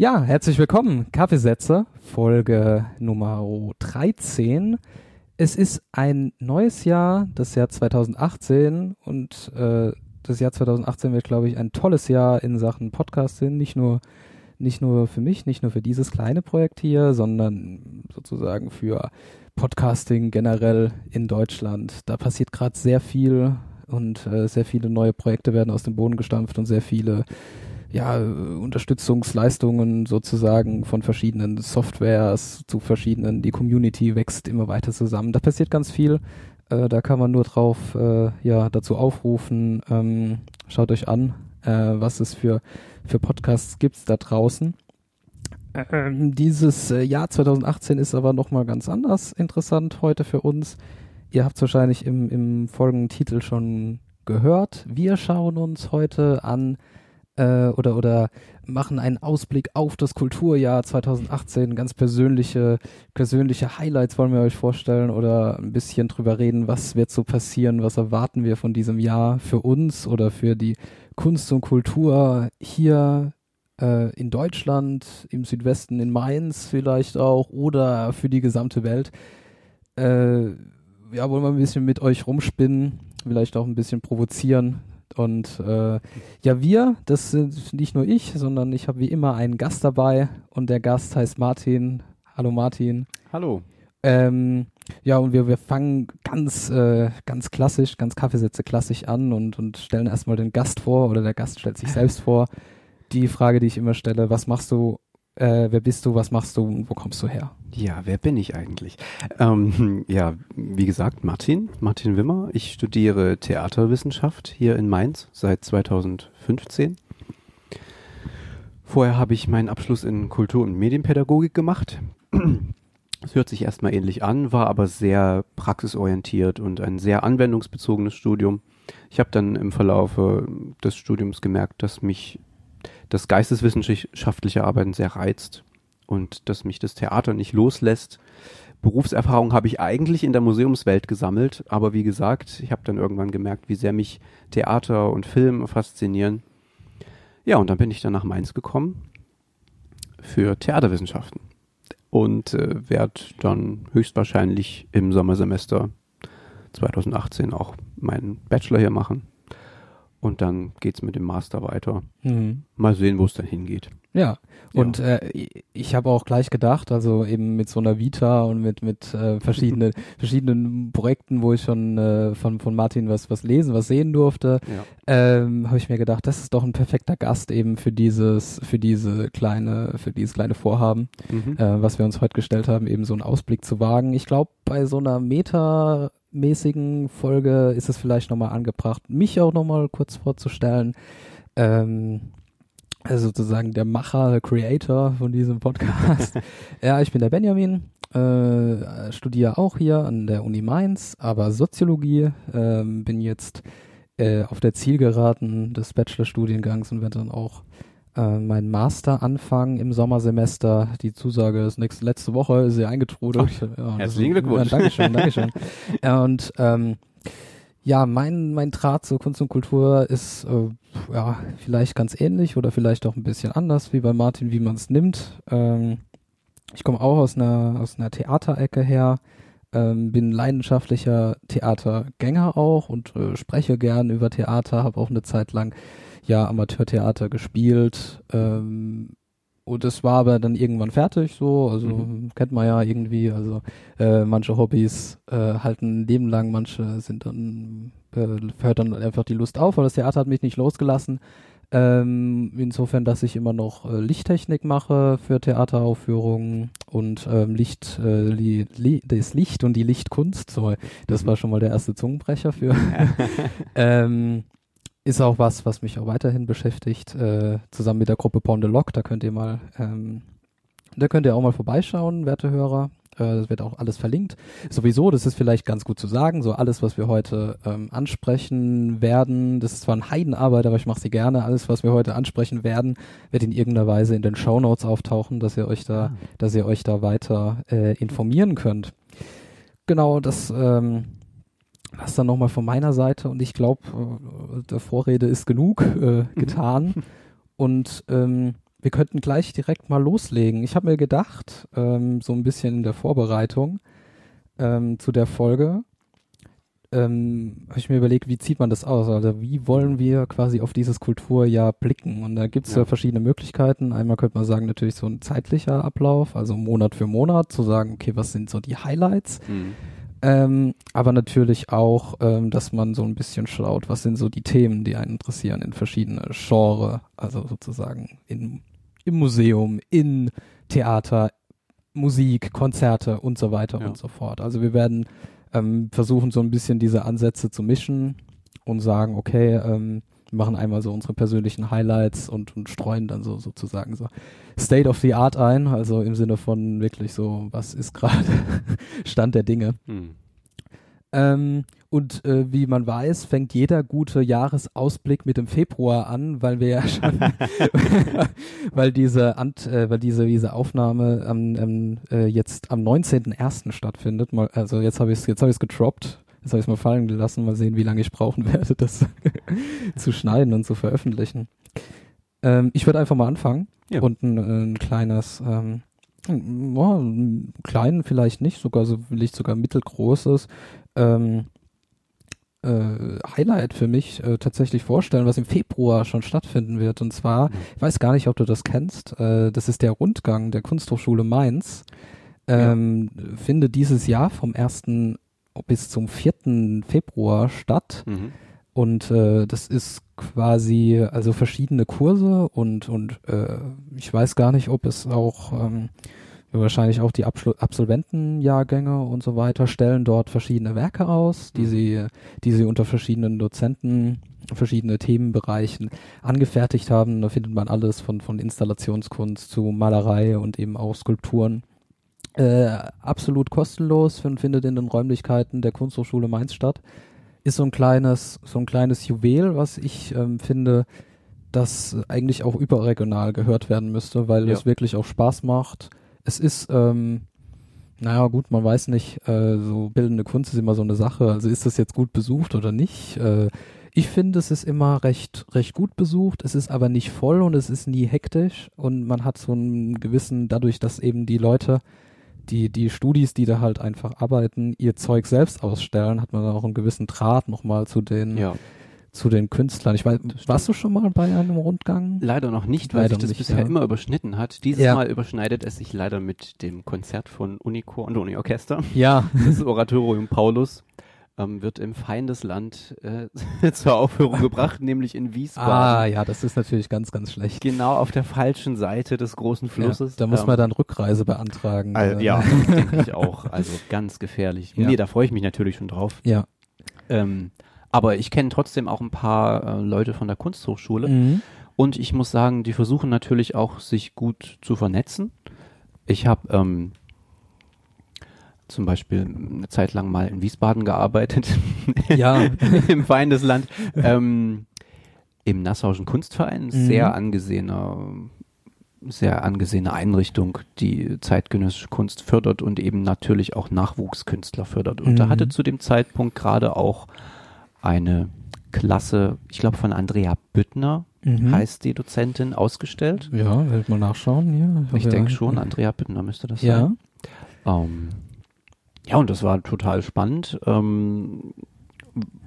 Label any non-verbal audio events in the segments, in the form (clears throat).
Ja, herzlich willkommen. Kaffeesätze, Folge Nummer 13. Es ist ein neues Jahr, das Jahr 2018 und äh, das Jahr 2018 wird, glaube ich, ein tolles Jahr in Sachen Podcasting. Nicht nur, nicht nur für mich, nicht nur für dieses kleine Projekt hier, sondern sozusagen für Podcasting generell in Deutschland. Da passiert gerade sehr viel und äh, sehr viele neue Projekte werden aus dem Boden gestampft und sehr viele ja, Unterstützungsleistungen sozusagen von verschiedenen Softwares zu verschiedenen, die Community wächst immer weiter zusammen. Da passiert ganz viel. Äh, da kann man nur drauf äh, ja, dazu aufrufen, ähm, schaut euch an, äh, was es für, für Podcasts gibt da draußen. Ähm, dieses äh, Jahr 2018 ist aber nochmal ganz anders interessant heute für uns. Ihr habt es wahrscheinlich im, im Folgentitel schon gehört. Wir schauen uns heute an äh, oder, oder machen einen Ausblick auf das Kulturjahr 2018. Ganz persönliche, persönliche Highlights wollen wir euch vorstellen oder ein bisschen drüber reden, was wird so passieren, was erwarten wir von diesem Jahr für uns oder für die Kunst und Kultur hier äh, in Deutschland, im Südwesten, in Mainz vielleicht auch oder für die gesamte Welt. Äh, ja, wollen wir ein bisschen mit euch rumspinnen, vielleicht auch ein bisschen provozieren, und äh, ja, wir, das sind nicht nur ich, sondern ich habe wie immer einen Gast dabei und der Gast heißt Martin. Hallo Martin. Hallo. Ähm, ja, und wir, wir fangen ganz, äh, ganz klassisch, ganz Kaffeesätze klassisch an und, und stellen erstmal den Gast vor oder der Gast stellt sich selbst vor. Die Frage, die ich immer stelle, was machst du äh, wer bist du, was machst du und wo kommst du her? Ja, wer bin ich eigentlich? Ähm, ja, wie gesagt, Martin, Martin Wimmer. Ich studiere Theaterwissenschaft hier in Mainz seit 2015. Vorher habe ich meinen Abschluss in Kultur- und Medienpädagogik gemacht. Es hört sich erstmal ähnlich an, war aber sehr praxisorientiert und ein sehr anwendungsbezogenes Studium. Ich habe dann im Verlaufe des Studiums gemerkt, dass mich das geisteswissenschaftliche Arbeiten sehr reizt und dass mich das Theater nicht loslässt. Berufserfahrung habe ich eigentlich in der Museumswelt gesammelt, aber wie gesagt, ich habe dann irgendwann gemerkt, wie sehr mich Theater und Film faszinieren. Ja, und dann bin ich dann nach Mainz gekommen für Theaterwissenschaften und äh, werde dann höchstwahrscheinlich im Sommersemester 2018 auch meinen Bachelor hier machen und dann geht's mit dem Master weiter. Mhm. Mal sehen, wo es dann hingeht. Ja, und ja. Äh, ich habe auch gleich gedacht, also eben mit so einer Vita und mit mit äh, verschiedenen (laughs) verschiedenen Projekten, wo ich schon äh, von von Martin was was lesen, was sehen durfte, ja. ähm, habe ich mir gedacht, das ist doch ein perfekter Gast eben für dieses für diese kleine für dieses kleine Vorhaben, mhm. äh, was wir uns heute gestellt haben, eben so einen Ausblick zu wagen. Ich glaube, bei so einer Meta mäßigen Folge ist es vielleicht nochmal angebracht, mich auch nochmal kurz vorzustellen. Ähm, also sozusagen der Macher, der Creator von diesem Podcast. (laughs) ja, ich bin der Benjamin, äh, studiere auch hier an der Uni Mainz, aber Soziologie, äh, bin jetzt äh, auf der Zielgeraden des Bachelorstudiengangs und werde dann auch äh, meinen Master anfangen im Sommersemester. Die Zusage ist nächste, letzte Woche, ist sie eingetrudelt. Ja, Herzlichen Glückwunsch. Ja, Dankeschön, Dankeschön. (laughs) und ähm, ja, mein, mein Draht zur Kunst und Kultur ist äh, ja vielleicht ganz ähnlich oder vielleicht auch ein bisschen anders wie bei Martin, wie man es nimmt. Ähm, ich komme auch aus einer, aus einer Theaterecke her, ähm, bin leidenschaftlicher Theatergänger auch und äh, spreche gern über Theater, habe auch eine Zeit lang ja Amateurtheater gespielt. Ähm, und es war aber dann irgendwann fertig so, also mhm. kennt man ja irgendwie, also äh, manche Hobbys äh, halten ein Leben lang, manche sind dann, äh, hört dann einfach die Lust auf, aber das Theater hat mich nicht losgelassen. Ähm, insofern, dass ich immer noch äh, Lichttechnik mache für Theateraufführungen und ähm, Licht, äh, li, li, das Licht und die Lichtkunst. So, das mhm. war schon mal der erste Zungenbrecher für. (laughs) (laughs) ähm, ist auch was, was mich auch weiterhin beschäftigt, äh, zusammen mit der Gruppe Pond the Lock. Da könnt ihr mal, ähm, da könnt ihr auch mal vorbeischauen, werte Hörer. Äh, das wird auch alles verlinkt. Sowieso, das ist vielleicht ganz gut zu sagen, so alles, was wir heute ähm, ansprechen werden, das ist zwar ein Heidenarbeit, aber ich mache sie gerne. Alles, was wir heute ansprechen werden, wird in irgendeiner Weise in den Show Notes auftauchen, dass ihr euch da, ah. dass ihr euch da weiter äh, informieren könnt. Genau, das ähm, das dann nochmal von meiner Seite und ich glaube, äh, der Vorrede ist genug äh, mhm. getan. und ähm, wir könnten gleich direkt mal loslegen. Ich habe mir gedacht, ähm, so ein bisschen in der Vorbereitung ähm, zu der Folge, ähm, habe ich mir überlegt, wie zieht man das aus? Also wie wollen wir quasi auf dieses Kulturjahr blicken? Und da gibt es ja. ja. verschiedene Möglichkeiten. Einmal könnte man sagen, natürlich so ein zeitlicher Ablauf, also Monat für Monat, zu sagen, okay, was sind so die Highlights? Mhm. Ähm, aber natürlich auch, ähm, dass man so ein bisschen schaut, was sind so die Themen, die einen interessieren in verschiedene Genre, also sozusagen in, im Museum, in Theater, Musik, Konzerte und so weiter ja. und so fort. Also wir werden ähm, versuchen so ein bisschen diese Ansätze zu mischen und sagen, okay, ähm, machen einmal so unsere persönlichen Highlights und, und streuen dann so sozusagen so State of the Art ein, also im Sinne von wirklich so, was ist gerade (laughs) Stand der Dinge. Hm. Ähm, und äh, wie man weiß, fängt jeder gute Jahresausblick mit dem Februar an, weil wir ja schon, (laughs) weil diese Ant, äh, weil diese diese Aufnahme am, ähm, äh, jetzt am 19.01. stattfindet. Mal, also jetzt habe ich es jetzt habe ich es getroppt. Jetzt habe ich es mal fallen gelassen. Mal sehen, wie lange ich brauchen werde, das (laughs) zu schneiden und zu veröffentlichen. Ähm, ich würde einfach mal anfangen ja. und ein, ein kleines ähm, ja, klein vielleicht nicht, sogar so vielleicht sogar mittelgroßes ähm, äh, Highlight für mich äh, tatsächlich vorstellen, was im Februar schon stattfinden wird. Und zwar, mhm. ich weiß gar nicht, ob du das kennst, äh, das ist der Rundgang der Kunsthochschule Mainz. Ähm, ja. Findet dieses Jahr vom 1. bis zum 4. Februar statt. Mhm. Und äh, das ist quasi also verschiedene Kurse und und äh, ich weiß gar nicht, ob es auch ähm, wahrscheinlich auch die Abschlu Absolventenjahrgänge und so weiter stellen dort verschiedene Werke aus, die mhm. sie, die sie unter verschiedenen Dozenten verschiedene Themenbereichen angefertigt haben. Da findet man alles von, von Installationskunst zu Malerei und eben auch Skulpturen. Äh, absolut kostenlos und findet in den Räumlichkeiten der Kunsthochschule Mainz statt. Ist so ein kleines, so ein kleines Juwel, was ich ähm, finde, das eigentlich auch überregional gehört werden müsste, weil ja. es wirklich auch Spaß macht es ist, ähm, naja, gut, man weiß nicht, äh, so bildende Kunst ist immer so eine Sache. Also ist das jetzt gut besucht oder nicht? Äh, ich finde, es ist immer recht, recht gut besucht. Es ist aber nicht voll und es ist nie hektisch und man hat so einen gewissen, dadurch, dass eben die Leute, die, die Studis, die da halt einfach arbeiten, ihr Zeug selbst ausstellen, hat man auch einen gewissen Draht nochmal zu den, ja zu den Künstlern. Ich weiß, warst du schon mal bei einem Rundgang? Leider noch nicht, weil leider sich das nicht, bisher ja. immer überschnitten hat. Dieses ja. Mal überschneidet es sich leider mit dem Konzert von Unico und Uni-Orchester. Ja. (laughs) Das Oratorium Paulus ähm, wird im Feindesland äh, (laughs) zur Aufführung gebracht, nämlich in Wiesbaden. Ah, ja, das ist natürlich ganz, ganz schlecht. Genau auf der falschen Seite des großen Flusses. Ja, da muss ähm, man dann Rückreise beantragen. Also, ja, (laughs) denke ich auch. Also ganz gefährlich. Ja. Nee, da freue ich mich natürlich schon drauf. Ja. Ähm, aber ich kenne trotzdem auch ein paar äh, Leute von der Kunsthochschule. Mhm. Und ich muss sagen, die versuchen natürlich auch, sich gut zu vernetzen. Ich habe ähm, zum Beispiel eine Zeit lang mal in Wiesbaden gearbeitet. Ja. (laughs) Im Feindesland. Ähm, Im Nassauischen Kunstverein. Mhm. Sehr angesehener sehr angesehene Einrichtung, die zeitgenössische Kunst fördert und eben natürlich auch Nachwuchskünstler fördert. Und mhm. da hatte zu dem Zeitpunkt gerade auch eine Klasse, ich glaube von Andrea Büttner mhm. heißt die Dozentin, ausgestellt. Ja, werde ich mal nachschauen hier. Ich, ich denke schon, Andrea Büttner müsste das ja. sein. Ähm, ja, und das war total spannend. Ähm,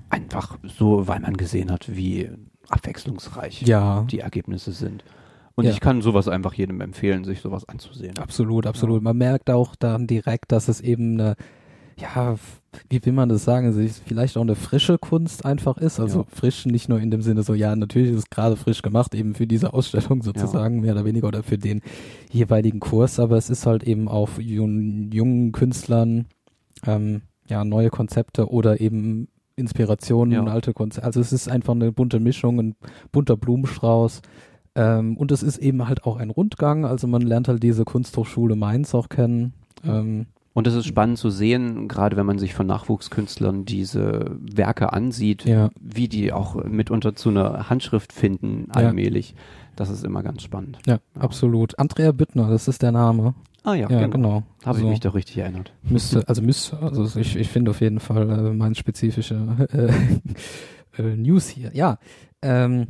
einfach so, weil man gesehen hat, wie abwechslungsreich ja. die Ergebnisse sind. Und ja. ich kann sowas einfach jedem empfehlen, sich sowas anzusehen. Absolut, absolut. Man merkt auch dann direkt, dass es eben eine ja, wie will man das sagen, vielleicht auch eine frische Kunst einfach ist, also ja. frisch nicht nur in dem Sinne so, ja, natürlich ist es gerade frisch gemacht, eben für diese Ausstellung sozusagen, ja. mehr oder weniger oder für den jeweiligen Kurs, aber es ist halt eben auf jungen, jungen Künstlern, ähm, ja, neue Konzepte oder eben Inspirationen ja. und alte Konzepte, also es ist einfach eine bunte Mischung, ein bunter Blumenstrauß, ähm, und es ist eben halt auch ein Rundgang, also man lernt halt diese Kunsthochschule Mainz auch kennen, ähm, und es ist spannend zu sehen, gerade wenn man sich von Nachwuchskünstlern diese Werke ansieht, ja. wie die auch mitunter zu einer Handschrift finden, allmählich. Ja. Das ist immer ganz spannend. Ja, ja, absolut. Andrea Büttner, das ist der Name. Ah ja, ja genau. genau. Habe also, ich mich doch richtig erinnert. Müsste, also müsste, also ich, ich finde auf jeden Fall äh, meine spezifische (laughs) äh, äh, News hier. Ja, ähm,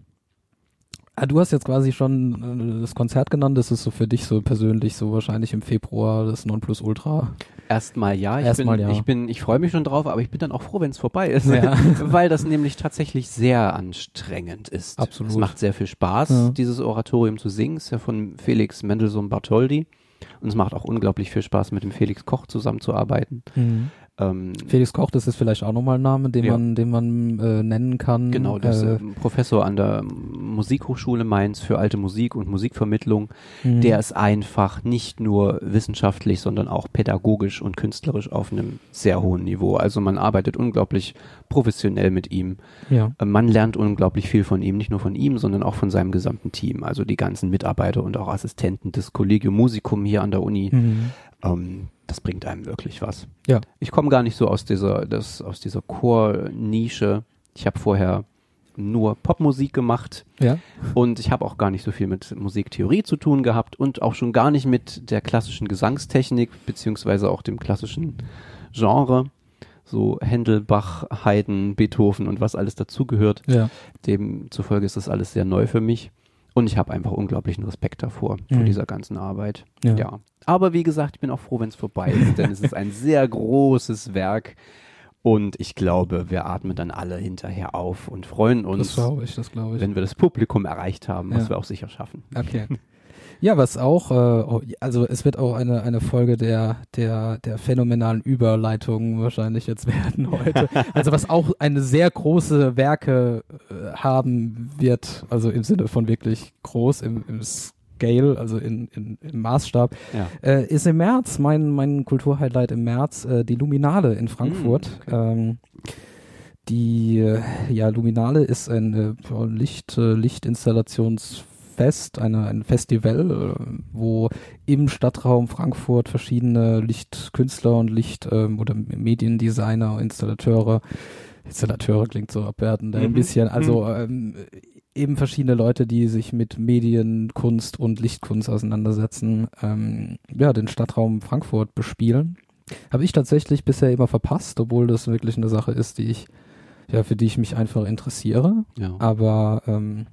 Ah, du hast jetzt quasi schon äh, das Konzert genannt, das ist so für dich so persönlich so wahrscheinlich im Februar das Nonplusultra. Erstmal ja, ich Erstmal bin, ja. ich bin, ich freue mich schon drauf, aber ich bin dann auch froh, wenn es vorbei ist, Ja. (laughs) weil das nämlich tatsächlich sehr anstrengend ist. Absolut. Es macht sehr viel Spaß, Ja. dieses Oratorium zu singen. Es ist ja von Felix Mendelssohn Bartholdy und es macht auch unglaublich viel Spaß, mit dem Felix Koch zusammenzuarbeiten. Ähm, Felix Koch, das ist vielleicht auch nochmal ein Name, den Ja. man, den man äh, nennen kann. Genau, der ist äh, ähm, Professor an der Musikhochschule Mainz für alte Musik und Musikvermittlung. mh. Der ist einfach nicht nur wissenschaftlich, sondern auch pädagogisch und künstlerisch auf einem sehr hohen Niveau. Also man arbeitet unglaublich professionell mit ihm. ja. Äh, Man lernt unglaublich viel von ihm, nicht nur von ihm, sondern auch von seinem gesamten Team. Also die ganzen Mitarbeiter und auch Assistenten des Collegium Musicum hier an der Uni. Mhm. Ähm, das bringt einem wirklich was. Ja. Ich komme gar nicht so aus dieser, das, aus dieser Chor-Nische. Ich habe vorher nur Popmusik gemacht Ja. und ich habe auch gar nicht so viel mit Musiktheorie zu tun gehabt und auch schon gar nicht mit der klassischen Gesangstechnik beziehungsweise auch dem klassischen Genre. So Händel, Bach, Haydn, Beethoven und was alles dazugehört. Ja. Demzufolge ist das alles sehr neu für mich. Und ich habe einfach unglaublichen Respekt davor, vor Mhm. dieser ganzen Arbeit. Ja. Ja. Aber wie gesagt, ich bin auch froh, wenn es vorbei ist, (laughs) denn es ist ein sehr großes Werk. Und ich glaube, wir atmen dann alle hinterher auf und freuen uns, ich, wenn wir das Publikum erreicht haben, was Ja. wir auch sicher schaffen. Okay. (laughs) Ja, was auch, äh, oh, also es wird auch eine, eine Folge der, der, der phänomenalen Überleitungen wahrscheinlich jetzt (laughs) werden heute. Also was auch eine sehr große Werke äh, haben wird, also im Sinne von wirklich groß im, im Scale, also in, in, im Maßstab, Ja. äh, ist im März, mein, mein Kulturhighlight im März, äh, die Luminale in Frankfurt. Mm, okay. ähm, die äh, ja, Luminale ist ein ja, Licht, äh, Lichtinstallationsfest, eine, ein Festival, wo im Stadtraum Frankfurt verschiedene Lichtkünstler und Licht- ähm, oder Mediendesigner, Installateure, Installateure klingt so abwertend, ein Mhm. bisschen, also ähm, eben verschiedene Leute, die sich mit Medien, Kunst und Lichtkunst auseinandersetzen, ähm, ja, den Stadtraum Frankfurt bespielen. Habe ich tatsächlich bisher immer verpasst, obwohl das wirklich eine Sache ist, die ich, ja, für die ich mich einfach interessiere. Ja. Aber ähm,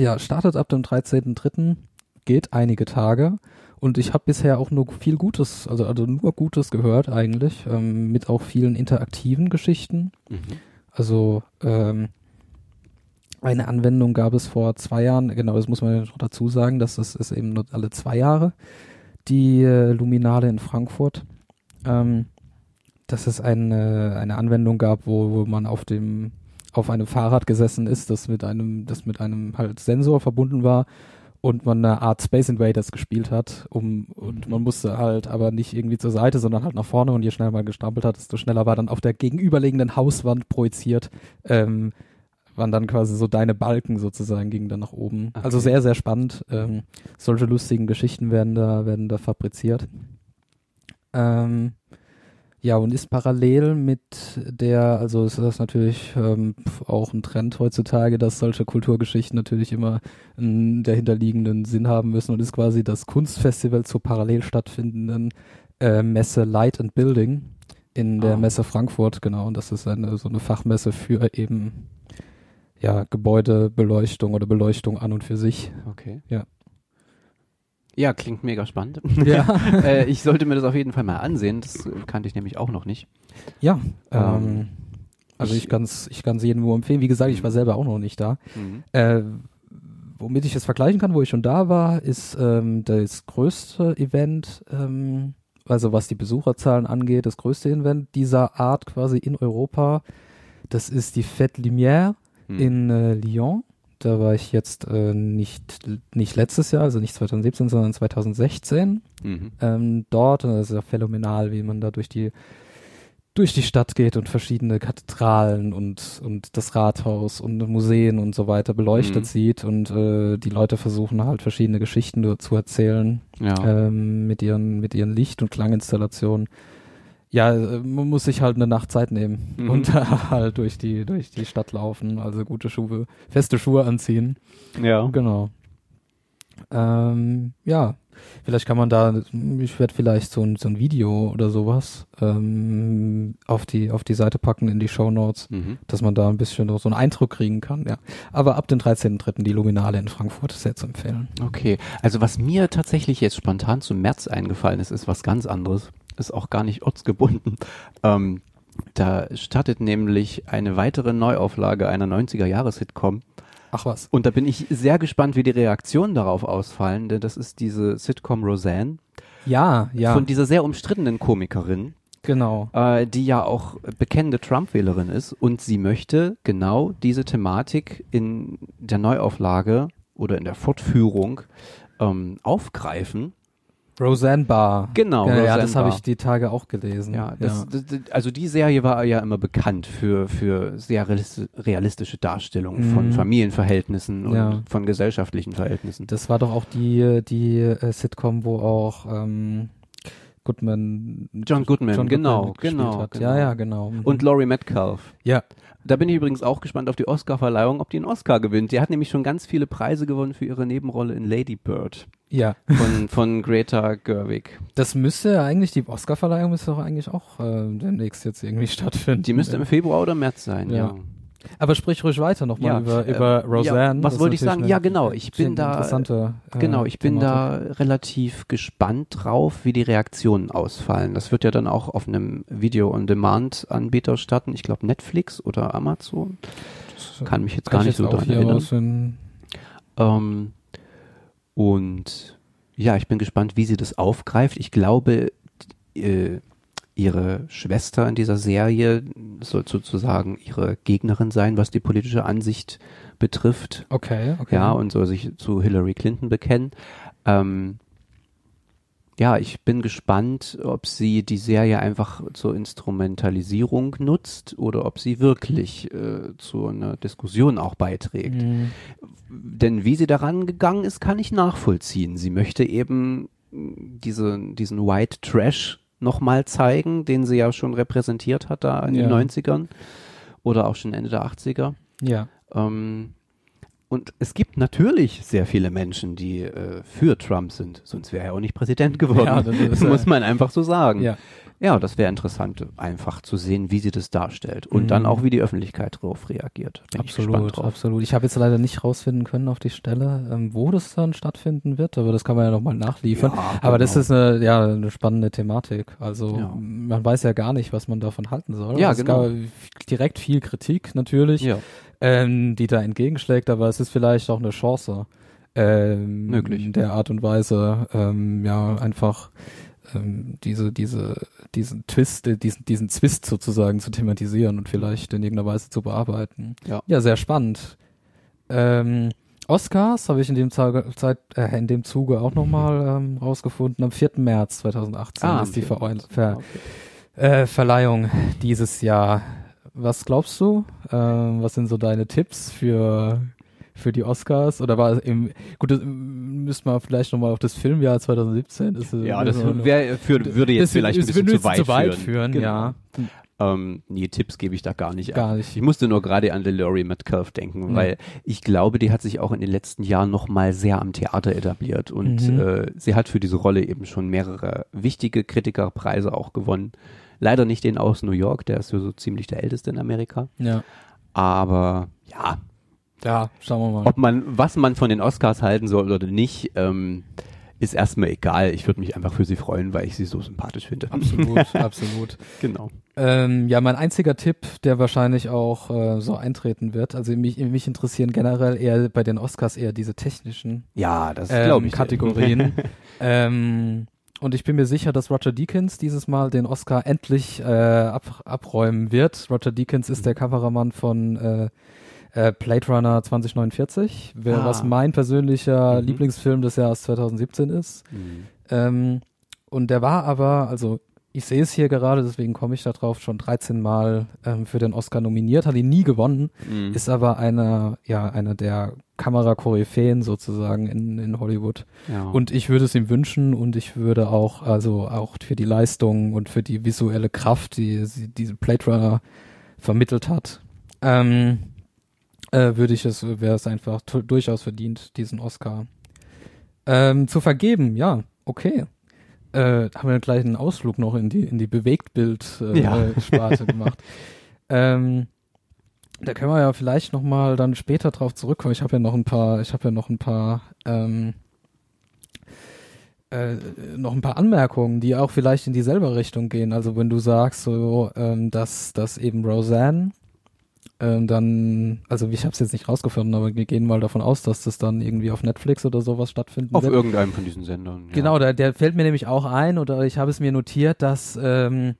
ja, startet ab dem 13.3., geht einige Tage und ich habe bisher auch nur viel Gutes, also, also nur Gutes gehört eigentlich, ähm, mit auch vielen interaktiven Geschichten. Mhm. Also ähm, eine Anwendung gab es vor zwei Jahren, genau, das muss man dazu sagen, dass das ist eben nur alle zwei Jahre, die äh, Luminale in Frankfurt. Ähm, dass es eine, eine Anwendung gab, wo, wo man auf dem auf einem Fahrrad gesessen ist, das mit einem, das mit einem halt Sensor verbunden war und man eine Art Space Invaders gespielt hat, um und man musste halt aber nicht irgendwie zur Seite, sondern halt nach vorne und je schneller man gestrampelt hat, desto schneller war dann auf der gegenüberliegenden Hauswand projiziert, ähm, waren dann quasi so deine Balken sozusagen gingen dann nach oben. Also Okay. sehr, sehr spannend. Ähm, solche lustigen Geschichten werden da, werden da fabriziert. Ähm, ja, und ist parallel mit der, also ist das natürlich ähm, auch ein Trend heutzutage, dass solche Kulturgeschichten natürlich immer einen dahinterliegenden Sinn haben müssen und ist quasi das Kunstfestival zur parallel stattfindenden äh, Messe Light and Building in der Ah. Messe Frankfurt, genau. Und das ist eine so eine Fachmesse für eben ja Gebäudebeleuchtung oder Beleuchtung an und für sich. Okay. Ja. Ja, klingt mega spannend. (laughs) Ja, (laughs) äh, ich sollte mir das auf jeden Fall mal ansehen. Das kannte ich nämlich auch noch nicht. ja. Ähm, Ähm, also ich- ich kann es ich kann's jedem nur empfehlen. Wie gesagt, ich war selber auch noch nicht da. Mhm. Äh, womit ich es vergleichen kann, wo ich schon da war, ist ähm, das größte Event, ähm, also was die Besucherzahlen angeht, das größte Event dieser Art quasi in Europa. Das ist die Fête Lumière Mhm. in äh, Lyon. Da war ich jetzt äh, nicht, nicht letztes Jahr, also nicht 2017, sondern 2016 Mhm. ähm, dort. Und das ist ja phänomenal, wie man da durch die durch die Stadt geht und verschiedene Kathedralen und und das Rathaus und Museen und so weiter beleuchtet Mhm. sieht und äh, die Leute versuchen halt verschiedene Geschichten dort zu erzählen Ja. ähm, mit ihren mit ihren Licht- und Klanginstallationen. Ja, äh, man muss sich halt eine Nacht Zeit nehmen Mhm. und (laughs) halt durch die durch die Stadt laufen, also gute Schuhe, feste Schuhe anziehen. ja. Genau. Ähm, ja, vielleicht kann man da, ich werde vielleicht so ein, so ein Video oder sowas ähm, auf die auf die Seite packen in die Show Notes, Mhm. dass man da ein bisschen so einen Eindruck kriegen kann. Ja, aber ab dem 13.3. die Luminale in Frankfurt ist sehr zu empfehlen. Okay, also was mir tatsächlich jetzt spontan zum März eingefallen ist, ist was ganz anderes. Ist auch gar nicht ortsgebunden. Ähm, da startet nämlich eine weitere Neuauflage einer 90er-Jahres-Sitcom. Ach was. Und da bin ich sehr gespannt, wie die Reaktionen darauf ausfallen, denn das ist diese Sitcom Roseanne Ja, ja, von dieser sehr umstrittenen Komikerin, genau. äh, die ja auch bekennende Trump-Wählerin ist und sie möchte genau diese Thematik in der Neuauflage oder in der Fortführung ähm, aufgreifen. Roseanne Barr. Genau, ja, ja Roseanne das habe ich die Tage auch gelesen. Ja, das, Das, das, also die Serie war ja immer bekannt für, für sehr realisti- realistische Darstellungen von Mhm. Familienverhältnissen und Ja. von gesellschaftlichen Verhältnissen. Das war doch auch die, die äh, Sitcom, wo auch ähm, Goodman John Goodman, John genau, Goodman genau, hat. genau. Ja, ja, genau. Mhm. Und Laurie Metcalf. ja, Da bin ich übrigens auch gespannt auf die Oscar-Verleihung, ob die einen Oscar gewinnt. Die hat nämlich schon ganz viele Preise gewonnen für ihre Nebenrolle in Lady Bird ja. von, von Greta Gerwig. Das müsste eigentlich, die Oscar-Verleihung müsste doch eigentlich auch äh, demnächst jetzt irgendwie (laughs) stattfinden. Die müsste im Februar oder März sein, ja. Ja. Aber sprich ruhig weiter nochmal Ja, über, äh, über ja, Roseanne. was Das ist wollte ich sagen? Ja, genau, ich bin da- äh, Genau, ich bin Thematik. da relativ gespannt drauf, wie die Reaktionen ausfallen. Das wird ja dann auch auf einem Video-on-Demand-Anbieter starten. Ich glaube Netflix oder Amazon. Kann mich jetzt gar ich nicht so auch daran erinnern. Ähm, und ja, ich bin gespannt, wie sie das aufgreift. Ich glaube, äh, ihre Schwester in dieser Serie soll sozusagen ihre Gegnerin sein, was die politische Ansicht betrifft. Okay, okay. Ja, und soll sich zu Hillary Clinton bekennen. Ähm, ja, ich bin gespannt, ob sie die Serie einfach zur Instrumentalisierung nutzt oder ob sie wirklich äh, zu einer Diskussion auch beiträgt. Mhm. Denn wie sie daran gegangen ist, kann ich nachvollziehen. Sie möchte eben diese, diesen White Trash nochmal zeigen, den sie ja schon repräsentiert hat da in Ja. den 90ern oder auch schon Ende der 80er. Ja. Ähm, und es gibt natürlich sehr viele Menschen, die äh, für Trump sind, sonst wäre er auch nicht Präsident geworden. Ja, das ist, äh, (laughs) muss man einfach so sagen. Ja. Ja, das wäre interessant, einfach zu sehen, wie sie das darstellt und Mhm. dann auch, wie die Öffentlichkeit darauf reagiert. Bin ich Absolut, drauf. absolut. Ich habe jetzt leider nicht rausfinden können auf die Stelle, ähm, wo das dann stattfinden wird, aber das kann man ja nochmal nachliefern. Ja, aber das genau. ist eine, ja, eine spannende Thematik. Also Ja. man weiß ja gar nicht, was man davon halten soll. Ja, es genau. gab direkt viel Kritik natürlich, Ja, ähm, die da entgegenschlägt, aber es ist vielleicht auch eine Chance. Ähm, Möglich. In der Art und Weise, ähm, ja, einfach ähm, diese, diese, diesen Twist, äh, diesen, diesen Zwist sozusagen zu thematisieren und vielleicht in irgendeiner Weise zu bearbeiten. Ja. Ja, sehr spannend. Ähm, Oscars habe ich in dem, Zeit, äh, in dem Zuge auch nochmal (laughs) ähm, rausgefunden. Am 4. März 2018 Ah, ist die Ver 4. Ver okay. äh, Verleihung dieses Jahr. Was glaubst du? Ähm, was sind so deine Tipps für, für die Oscars? Oder war es im, gut, das müsste man vielleicht nochmal auf das Filmjahr 2017. Das, ist- Ja, das wär, für, würde jetzt vielleicht ein bisschen zu weit, zu weit führen. führen. Genau. Ja, Ähm, nee, Tipps gebe ich da gar nicht. gar ab. nicht. Ich musste nur gerade an Laurie Metcalf denken, Ja. weil ich glaube, die hat sich auch in den letzten Jahren noch mal sehr am Theater etabliert und Mhm. äh, sie hat für diese Rolle eben schon mehrere wichtige Kritikerpreise auch gewonnen. Leider nicht den aus New York, der ist so, so ziemlich der älteste in Amerika. Ja. Aber ja, ja, schauen wir mal. ob man, was man von den Oscars halten soll oder nicht, ähm, ist erstmal egal. Ich würde mich einfach für sie freuen, weil ich sie so sympathisch finde. Absolut, (laughs) absolut. Genau. Ähm, ja, mein einziger Tipp, der wahrscheinlich auch äh, so eintreten wird, also mich, mich interessieren generell eher bei den Oscars eher diese technischen Ja, das ähm, glaube ich. Kategorien. (laughs) ähm, und ich bin mir sicher, dass Roger Deakins dieses Mal den Oscar endlich äh, ab, abräumen wird. Roger Deakins ist der Kameramann von äh, äh, Blade Runner 2049, wer, Ah. was mein persönlicher Mhm. Lieblingsfilm des Jahres 2017 ist. Mhm. Ähm, und der war aber, also ich sehe es hier gerade, deswegen komme ich da drauf, schon 13 Mal ähm, für den Oscar nominiert, hat ihn nie gewonnen, Mhm. ist aber einer, ja, einer der Kamerakoryphäen sozusagen in, in Hollywood. ja. Und ich würde es ihm wünschen und ich würde auch, also auch für die Leistung und für die visuelle Kraft, die sie, diese Blade Runner vermittelt hat, ähm, äh, würde ich es, wäre es einfach durchaus verdient, diesen Oscar. Ähm, zu vergeben, ja, okay. Äh, haben wir gleich einen Ausflug noch in die, in die Bewegtbild-Sparte äh, Ja. (laughs) gemacht. Ähm, da können wir ja vielleicht noch mal dann später drauf zurückkommen. Ich habe ja noch ein paar, ich habe ja noch ein paar, ähm, äh, noch ein paar Anmerkungen, die auch vielleicht in dieselbe Richtung gehen. Also wenn du sagst, so, ähm, dass, dass eben Roseanne ähm, dann, also ich habe es jetzt nicht rausgefunden, aber wir gehen mal davon aus, dass das dann irgendwie auf Netflix oder sowas stattfinden Auf wird. irgendeinem von diesen Sendern. Ja. Genau, der, der fällt mir nämlich auch ein oder ich habe es mir notiert, dass ähm,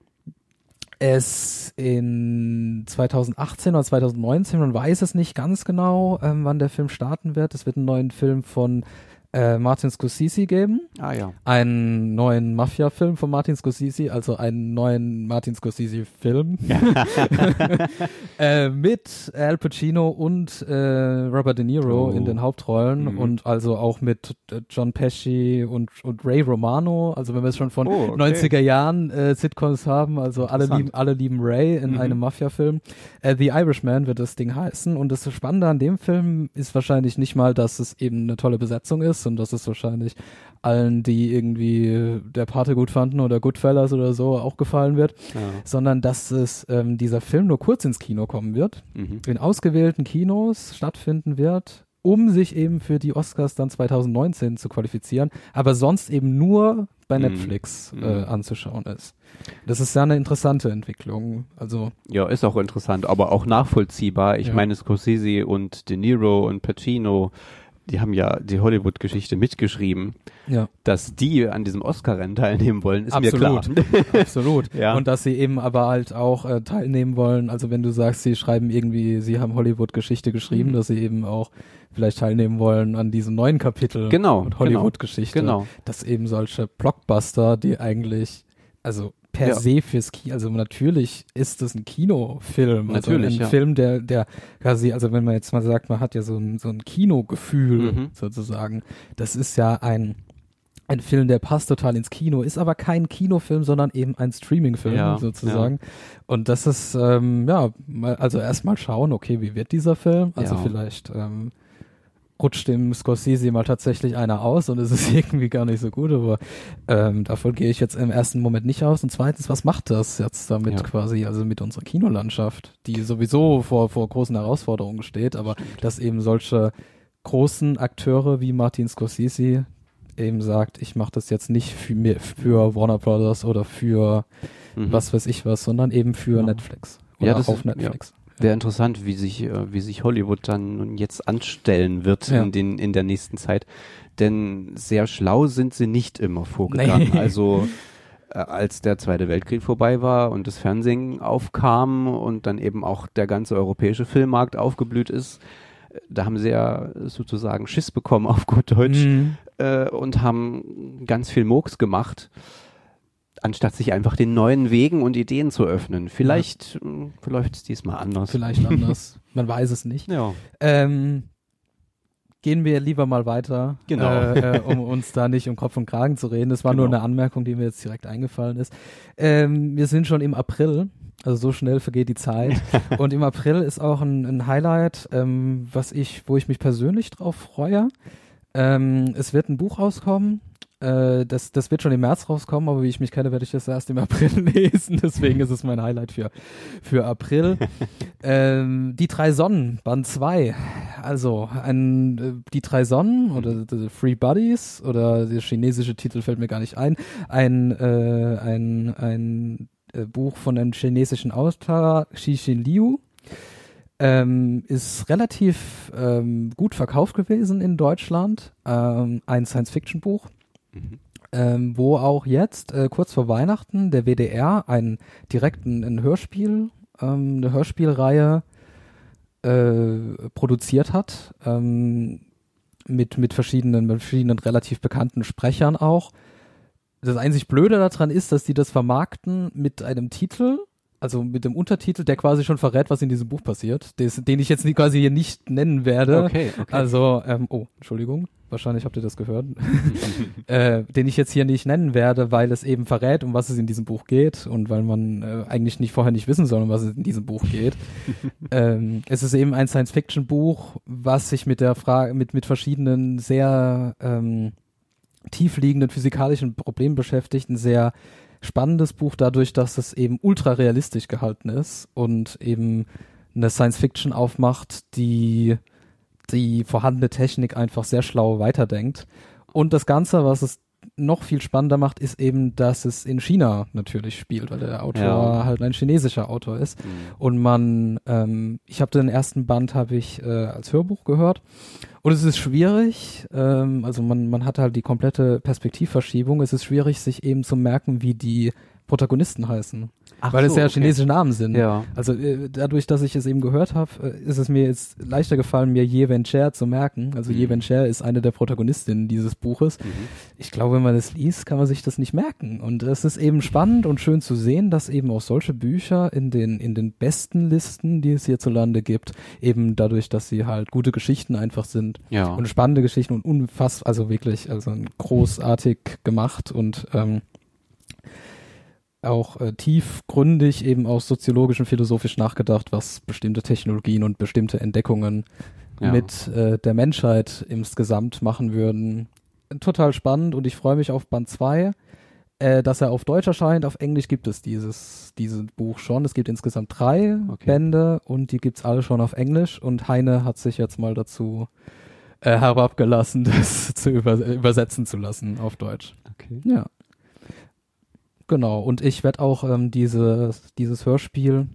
es in 2018 oder 2019, man weiß es nicht ganz genau, ähm, wann der Film starten wird. Es wird einen neuen Film von äh, Martin Scorsese geben, Ah ja. einen neuen Mafia-Film von Martin Scorsese, also einen neuen Martin Scorsese-Film (laughs) (laughs) äh, mit Al Pacino und äh, Robert De Niro Oh. in den Hauptrollen Mhm. und also auch mit äh, John Pesci und, und Ray Romano, also wenn wir es schon von Oh, okay. 90er Jahren äh, Sitcoms haben, also alle lieben, alle lieben Ray in Mhm. einem Mafia-Film. Äh, The Irishman wird das Ding heißen und das Spannende an dem Film ist wahrscheinlich nicht mal, dass es eben eine tolle Besetzung ist und dass es wahrscheinlich allen, die irgendwie der Pate gut fanden oder Goodfellas oder so auch gefallen wird, ja. sondern dass es ähm, dieser Film nur kurz ins Kino kommen wird, Mhm. in ausgewählten Kinos stattfinden wird, um sich eben für die Oscars dann 2019 zu qualifizieren, aber sonst eben nur bei Mhm. Netflix Mhm. äh, anzuschauen ist. Das ist ja eine interessante Entwicklung. Also Ja, ist auch interessant, aber auch nachvollziehbar. Ich Ja. meine, Scorsese und De Niro und Pacino, die haben ja die Hollywood-Geschichte mitgeschrieben. ja, Dass die an diesem Oscar-Rennen teilnehmen wollen, ist Absolut. mir klar. absolut. (laughs) (laughs) Ja. Und dass sie eben aber halt auch äh, teilnehmen wollen. Also wenn du sagst, sie schreiben irgendwie, sie haben Hollywood-Geschichte geschrieben, Mhm. dass sie eben auch vielleicht teilnehmen wollen an diesem neuen Kapitel Genau, und Hollywood-Geschichte. Genau. dass eben solche Blockbuster, die eigentlich, also per Ja. se fürs Kino, also natürlich ist es ein Kinofilm, also Natürlich, ein ja. Film, der, der quasi, also wenn man jetzt mal sagt, man hat ja so ein, so ein Kinogefühl Mhm. sozusagen, das ist ja ein, ein Film, der passt total ins Kino, ist aber kein Kinofilm, sondern eben ein Streamingfilm Ja, sozusagen. Und das ist, ähm, ja, also erstmal schauen, okay, wie wird dieser Film? Also Ja. vielleicht ähm, rutscht dem Scorsese mal tatsächlich einer aus und es ist (laughs) irgendwie gar nicht so gut, aber ähm, davon gehe ich jetzt im ersten Moment nicht aus. Und zweitens, was macht das jetzt damit Ja. quasi, also mit unserer Kinolandschaft, die sowieso vor, vor großen Herausforderungen steht, aber dass eben solche großen Akteure wie Martin Scorsese eben sagt, ich mache das jetzt nicht für, mir, für Warner Brothers oder für Mhm. was weiß ich was, sondern eben für Ja. Netflix. Oder Ja, das auf ist- Netflix. Wäre interessant, wie sich, äh, wie sich Hollywood dann nun jetzt anstellen wird Ja. in, den, in der nächsten Zeit. Denn sehr schlau sind sie nicht immer vorgegangen. Nee. Also äh, als der Zweite Weltkrieg vorbei war und das Fernsehen aufkam und dann eben auch der ganze europäische Filmmarkt aufgeblüht ist, äh, da haben sie ja sozusagen Schiss bekommen (laughs) auf gut Deutsch Mhm. äh, und haben ganz viel Murks gemacht, anstatt sich einfach den neuen Wegen und Ideen zu öffnen. Vielleicht mh, verläuft es diesmal anders. Vielleicht (laughs) anders. Man weiß es nicht. Ja. Ähm, gehen wir lieber mal weiter, Genau. äh, äh, um uns da nicht um Kopf und Kragen zu reden. Das war nur Genau. eine Anmerkung, die mir jetzt direkt eingefallen ist. Ähm, wir sind schon im April, also so schnell vergeht die Zeit. (laughs) und im April ist auch ein, ein Highlight, ähm, was ich, wo ich mich persönlich drauf freue. Ähm, es wird ein Buch rauskommen. Äh, das, das wird schon im März rauskommen, aber wie ich mich kenne, werde ich das erst im April (laughs) lesen. Deswegen ist es mein Highlight für, für April. (laughs) ähm, die drei Sonnen, Band 2. Also, ein, äh, die drei Sonnen oder the Three Buddies oder der chinesische Titel fällt mir gar nicht ein. Ein, äh, ein, ein äh, Buch von einem chinesischen Autor, Xi Xin Liu. Ähm, ist relativ ähm, gut verkauft gewesen in Deutschland. Ähm, ein Science-Fiction-Buch Mhm. ähm, wo auch jetzt äh, kurz vor Weihnachten der WDR ein direkten ein Hörspiel, ähm, eine Hörspielreihe äh, produziert hat ähm, mit mit verschiedenen mit verschiedenen relativ bekannten Sprechern auch. Das einzig Blöde daran ist, dass die das vermarkten mit einem Titel, also mit dem Untertitel, der quasi schon verrät, was in diesem Buch passiert, des, den ich jetzt nie, quasi hier nicht nennen werde. Okay, okay. Also, ähm, oh, Entschuldigung, wahrscheinlich habt ihr das gehört, (laughs) äh, den ich jetzt hier nicht nennen werde, weil es eben verrät, um was es in diesem Buch geht und weil man äh, eigentlich nicht vorher nicht wissen soll, um was es in diesem Buch geht. (laughs) ähm, es ist eben ein Science-Fiction-Buch, was sich mit der Frage, mit, mit verschiedenen sehr ähm, tiefliegenden physikalischen Problemen beschäftigt. Ein sehr spannendes Buch dadurch, dass es eben ultra realistisch gehalten ist und eben eine Science Fiction aufmacht, die die vorhandene Technik einfach sehr schlau weiterdenkt. Und das Ganze, was es noch viel spannender macht, ist eben, dass es in China natürlich spielt, weil der Autor Ja. halt ein chinesischer Autor ist. Mhm. Und man, ähm, ich habe den ersten Band habe ich äh, als Hörbuch gehört und es ist schwierig, ähm, also man, man hat halt die komplette Perspektivverschiebung. Es ist schwierig, sich eben zu merken, wie die Protagonisten heißen, Ach weil es so, ja okay. chinesische Namen sind. Ja. Also äh, dadurch, dass ich es eben gehört habe, äh, ist es mir jetzt leichter gefallen, mir Ye Wencher zu merken. Also Mhm. Ye Wencher ist eine der Protagonistinnen dieses Buches. Mhm. Ich glaube, wenn man es liest, kann man sich das nicht merken. Und es ist eben spannend und schön zu sehen, dass eben auch solche Bücher in den, in den besten Listen, die es hierzulande gibt, eben dadurch, dass sie halt gute Geschichten einfach sind Ja. und spannende Geschichten und unfassbar, also wirklich, also großartig gemacht und ähm, auch äh, tiefgründig eben auch soziologisch und philosophisch nachgedacht, was bestimmte Technologien und bestimmte Entdeckungen Ja. mit äh, der Menschheit insgesamt machen würden. Total spannend und ich freue mich auf Band 2, äh, dass er auf Deutsch erscheint. Auf Englisch gibt es dieses, dieses Buch schon. Es gibt insgesamt drei Okay. Bände und die gibt's alle schon auf Englisch und Heine hat sich jetzt mal dazu äh, herabgelassen, (laughs) das zu über, übersetzen zu lassen auf Deutsch. Okay. Ja. Genau, und ich werde auch ähm, dieses, dieses Hörspiel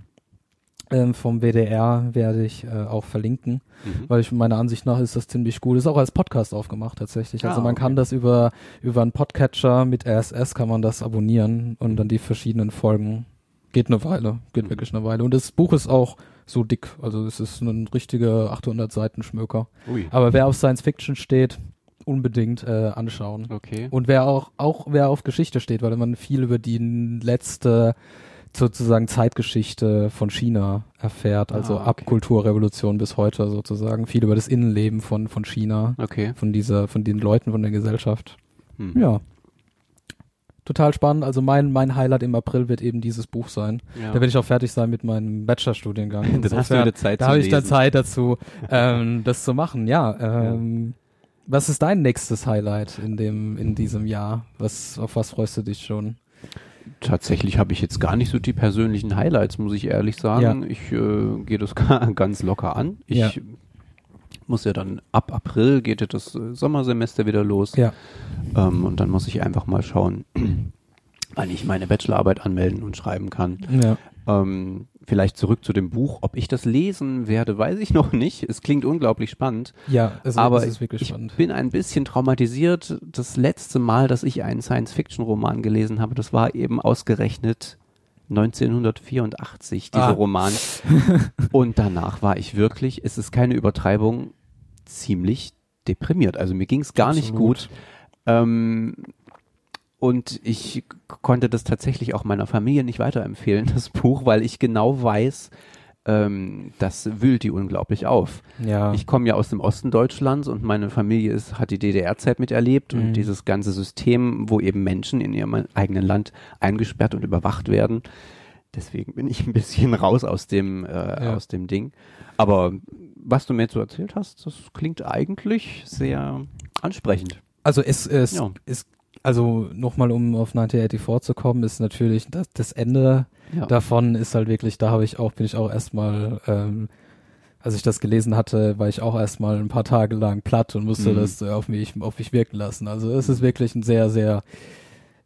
ähm, vom WDR werde ich äh, auch verlinken, Mhm. weil ich meiner Ansicht nach ist das ziemlich gut. Ist auch als Podcast aufgemacht tatsächlich. Also Ah, man okay. kann das über über einen Podcatcher mit RSS kann man das abonnieren und dann die verschiedenen Folgen. Geht eine Weile, geht Mhm. wirklich eine Weile. Und das Buch ist auch so dick, also es ist ein richtiger 800 Seiten Schmöker. Ui. Aber wer auf Science Fiction steht, unbedingt äh, anschauen. Okay. Und wer auch, auch wer auf Geschichte steht, weil man viel über die letzte sozusagen Zeitgeschichte von China erfährt, also Ah, okay. ab Kulturrevolution bis heute sozusagen, viel über das Innenleben von, von China, Okay. von dieser, von den Leuten, von der Gesellschaft. Hm. Ja. Total spannend. Also mein, mein Highlight im April wird eben dieses Buch sein. Ja. Da werde ich auch fertig sein mit meinem Bachelorstudiengang. (laughs) Dann hast du Insofern- wieder Zeit da habe ich dann. Zeit dazu, ähm, das zu machen. Ja. Ähm, Was ist dein nächstes Highlight in dem in diesem Jahr? Was auf was freust du dich schon? Tatsächlich habe ich jetzt gar nicht so die persönlichen Highlights, muss ich ehrlich sagen. Ich äh, gehe das (laughs) ga- ganz locker an. Ich Ja. muss ja dann ab April geht ja das äh, Sommersemester wieder los. Ja. Ähm, und dann muss ich einfach mal schauen, (clears throat) wann ich meine Bachelorarbeit anmelden und schreiben kann. Ja. Ähm, vielleicht zurück zu dem Buch. Ob ich das lesen werde, weiß ich (laughs) noch nicht. Es klingt unglaublich spannend. Ja, also aber es ist wirklich ich spannend. bin ein bisschen traumatisiert. Das letzte Mal, dass ich einen Science-Fiction-Roman gelesen habe, das war eben ausgerechnet 1984, dieser Ah. Roman. (laughs) Und danach war ich wirklich, es ist keine Übertreibung, ziemlich deprimiert. Also mir ging es gar nicht Absolut. gut. Ähm, und ich konnte das tatsächlich auch meiner Familie nicht weiterempfehlen, (laughs) das Buch, weil ich genau weiß, ähm, das wühlt die unglaublich auf. Ja. Ich komme ja aus dem Osten Deutschlands und meine Familie ist, hat die DDR-Zeit miterlebt Mhm. und dieses ganze System, wo eben Menschen in ihrem eigenen Land eingesperrt und überwacht werden. Deswegen bin ich ein bisschen (laughs) raus aus dem, äh, Ja. aus dem Ding. Aber was du mir jetzt so erzählt hast, das klingt eigentlich sehr ansprechend. Also es, es Ja. ist, also nochmal um auf 1984 zu kommen, ist natürlich das, das Ende Ja. davon ist halt wirklich, da habe ich auch, bin ich auch erstmal, ähm, als ich das gelesen hatte, war ich auch erstmal ein paar Tage lang platt und musste Mhm. das auf mich, auf mich wirken lassen. Also es ist wirklich ein sehr, sehr,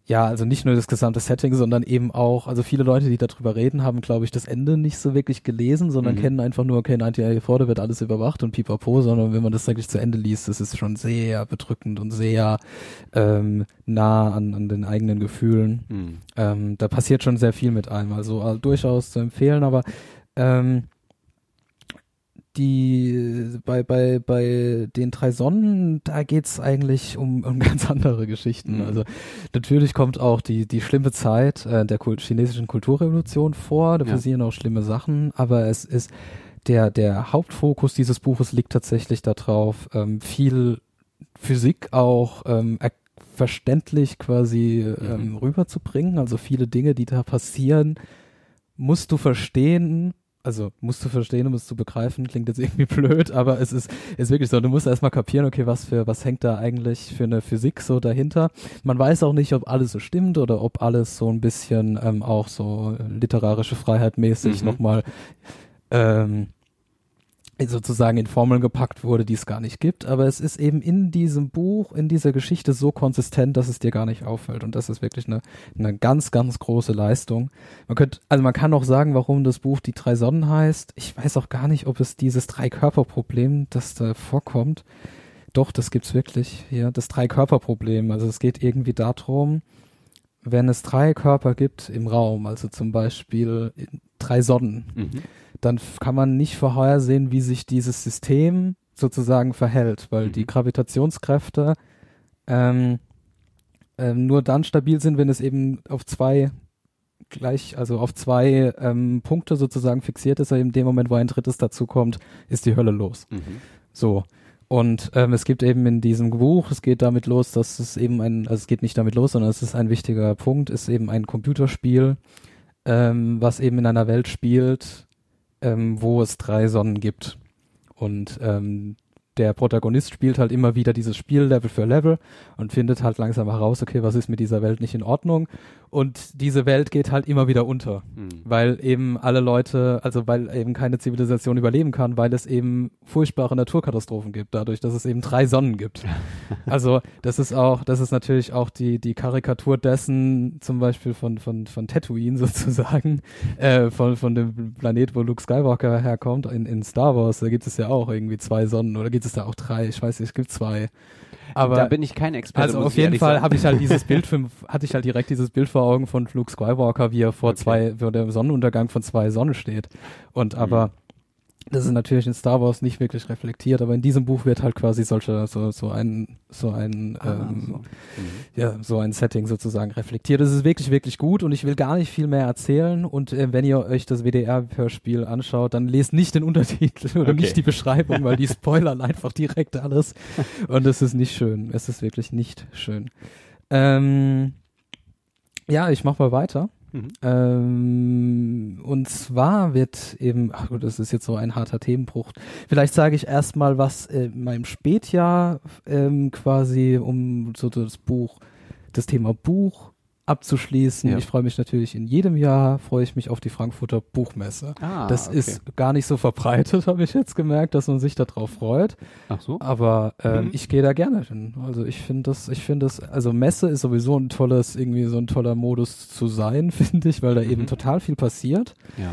ja, also nicht nur das gesamte Setting, sondern eben auch, also viele Leute, die darüber reden, haben, glaube ich, das Ende nicht so wirklich gelesen, sondern Mhm. kennen einfach nur, okay, 1984 wird alles überwacht und pipapo, sondern wenn man das wirklich zu Ende liest, das ist schon sehr bedrückend und sehr ähm, nah an, an den eigenen Gefühlen. Hm. Ähm, da passiert schon sehr viel mit einem, also äh, durchaus zu empfehlen, aber ähm, die bei, bei, bei den drei Sonnen, da geht's eigentlich um, um (laughs) ganz andere Geschichten. Mhm. Also natürlich kommt auch die, die schlimme Zeit äh, der Kult chinesischen Kulturrevolution vor, da Ja. passieren auch schlimme Sachen, aber es ist der, der Hauptfokus dieses Buches liegt tatsächlich darauf, ähm, viel Physik auch ähm, er- verständlich quasi ähm, Mhm. rüberzubringen. Also viele Dinge, die da passieren, musst du verstehen. Also musst du verstehen, um es zu begreifen, klingt jetzt irgendwie (laughs) blöd, aber es ist, ist wirklich so, du musst erstmal kapieren, okay, was für, was hängt da eigentlich für eine Physik so dahinter. Man weiß auch nicht, ob alles so stimmt oder ob alles so ein bisschen ähm, auch so literarische Freiheit mäßig mhm. nochmal ähm, sozusagen in Formeln gepackt wurde, die es gar nicht gibt. Aber es ist eben in diesem Buch, in dieser Geschichte so konsistent, dass es dir gar nicht auffällt. Und das ist wirklich eine, eine ganz, ganz große Leistung. Man könnte, also man kann auch sagen, warum das Buch Die drei Sonnen heißt. Ich weiß auch gar nicht, ob es dieses Drei-Körper-Problem, das da vorkommt. Doch, das gibt's wirklich hier. Das Drei-Körper-Problem. Also es geht irgendwie darum, wenn es drei Körper gibt im Raum, also zum Beispiel drei Sonnen, mhm dann kann man nicht vorhersehen, wie sich dieses System sozusagen verhält, weil mhm. die Gravitationskräfte ähm, ähm, nur dann stabil sind, wenn es eben auf zwei gleich, also auf zwei ähm, Punkte sozusagen fixiert ist, aber in dem Moment, wo ein drittes dazu kommt, ist die Hölle los. Mhm. So. Und ähm, es gibt eben in diesem Buch, es geht damit los, dass es eben ein, also es geht nicht damit los, sondern es ist ein wichtiger Punkt, ist eben ein Computerspiel, ähm, was eben in einer Welt spielt, ähm, wo es drei Sonnen gibt. Und ähm, der Protagonist spielt halt immer wieder dieses Spiel Level für Level und findet halt langsam heraus, okay, was ist mit dieser Welt nicht in Ordnung und diese Welt geht halt immer wieder unter, mhm. weil eben alle Leute, also weil eben keine Zivilisation überleben kann, weil es eben furchtbare Naturkatastrophen gibt, dadurch, dass es eben drei Sonnen gibt. (laughs) also das ist auch, das ist natürlich auch die die Karikatur dessen, zum Beispiel von von von Tatooine (laughs) sozusagen, äh, von von dem Planet, wo Luke Skywalker herkommt in in Star Wars. Da gibt es ja auch irgendwie zwei Sonnen oder gibt es da auch drei? Ich weiß nicht, es gibt zwei. Aber da bin ich kein Experte. Also auf jeden Fall habe ich halt dieses Bild (laughs) für, hatte ich halt direkt dieses Bild vor Augen von Luke Skywalker, wie er vor okay. zwei, vor dem Sonnenuntergang von zwei Sonnen steht. Und aber mhm. Das ist natürlich in Star Wars nicht wirklich reflektiert, aber in diesem Buch wird halt quasi solche, so, so ein, so ein, ah, ähm, so. Mhm. ja, so ein Setting sozusagen reflektiert. Das ist wirklich, wirklich gut und ich will gar nicht viel mehr erzählen und äh, wenn ihr euch das WDR-Hörspiel anschaut, dann lest nicht den Untertitel (laughs) oder okay. nicht die Beschreibung, weil die (laughs) spoilern einfach direkt alles und es ist nicht schön. Es ist wirklich nicht schön. Ähm, ja, ich mach mal weiter. Mhm. Ähm, und zwar wird eben, ach gut, das ist jetzt so ein harter Themenbruch. Vielleicht sage ich erstmal, was in meinem Spätjahr ähm, quasi um so das Buch, das Thema Buch abzuschließen. Ja. Ich freue mich natürlich in jedem Jahr, freue ich mich auf die Frankfurter Buchmesse. Ah, das okay. ist gar nicht so verbreitet, (laughs) habe ich jetzt gemerkt, dass man sich darauf freut. Ach so. Aber ähm, mhm. ich gehe da gerne hin. Also ich finde das, ich finde das, also Messe ist sowieso ein tolles, irgendwie so ein toller Modus zu sein, (laughs) finde ich, weil da mhm. eben total viel passiert. Ja.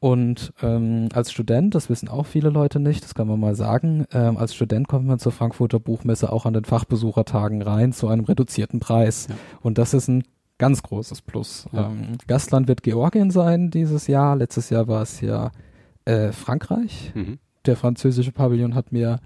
Und ähm, als Student, das wissen auch viele Leute nicht, das kann man mal sagen, ähm, als Student kommt man zur Frankfurter Buchmesse auch an den Fachbesuchertagen rein zu einem reduzierten Preis. Ja. Und das ist ein ganz großes Plus. Ja. Ähm, Gastland wird Georgien sein dieses Jahr. Letztes Jahr war es ja äh, Frankreich. Mhm. Der französische Pavillon hat mir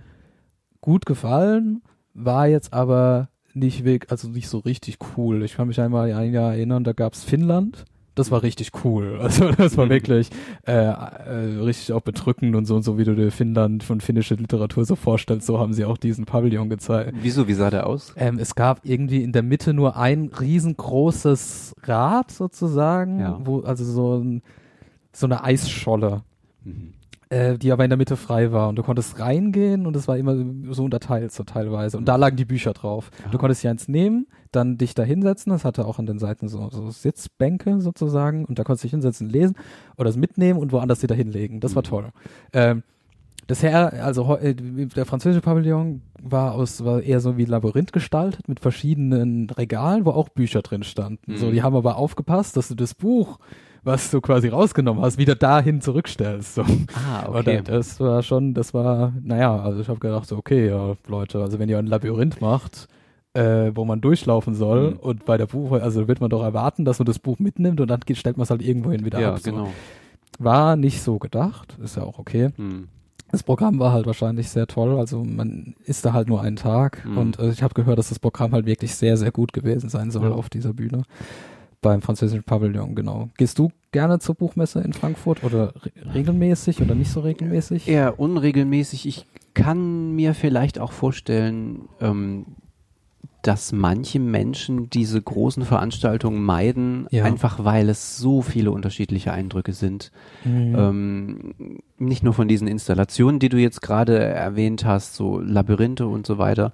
gut gefallen, war jetzt aber nicht weg, also nicht so richtig cool. Ich kann mich einmal ein Jahr erinnern, da gab's Finnland das war richtig cool. (laughs) Also das war mhm. wirklich äh, äh, richtig auch bedrückend und so und so, wie du dir Finnland von finnischer Literatur so vorstellst, so haben sie auch diesen Pavillon gezeigt. Wieso, wie sah der aus? Ähm, es gab irgendwie in der Mitte nur ein riesengroßes Rad sozusagen, ja. wo also so, ein, so eine Eisscholle. Mhm äh, die aber in der Mitte frei war und du konntest reingehen und es war immer so unterteilt so teilweise und da lagen die Bücher drauf. Ja. Du konntest hier eins nehmen, dann dich da hinsetzen, das hatte auch an den Seiten so, so Sitzbänke sozusagen und da konntest du dich hinsetzen, lesen oder es mitnehmen und woanders wieder hinlegen. Das mhm. war toll. Ähm, das Her also äh, der französische Pavillon war aus war eher so wie Labyrinth gestaltet mit verschiedenen Regalen, wo auch Bücher drin standen. Mhm. So, die haben aber aufgepasst, dass du das Buch was du quasi rausgenommen hast, wieder dahin zurückstellst. So. Ah, okay. Und das war schon, das war, naja, also ich habe gedacht, so, okay, ja, Leute, also wenn ihr ein Labyrinth macht, äh, wo man durchlaufen soll mhm. und bei der Buch, also wird man doch erwarten, dass man das Buch mitnimmt und dann stellt man es halt irgendwohin wieder ja, ab. So. Genau. War nicht so gedacht, ist ja auch okay. Mhm. Das Programm war halt wahrscheinlich sehr toll, also man ist da halt nur einen Tag mhm. und äh, ich habe gehört, dass das Programm halt wirklich sehr, sehr gut gewesen sein soll ja. auf dieser Bühne beim französischen Pavillon, genau. Gehst du gerne zur Buchmesse in Frankfurt oder re regelmäßig oder nicht so regelmäßig? Eher unregelmäßig. Ich kann mir vielleicht auch vorstellen, ähm, dass manche Menschen diese großen Veranstaltungen meiden, Ja. einfach weil es so viele unterschiedliche Eindrücke sind. Mhm. Ähm, nicht nur von diesen Installationen, die du jetzt gerade erwähnt hast, so Labyrinthe und so weiter.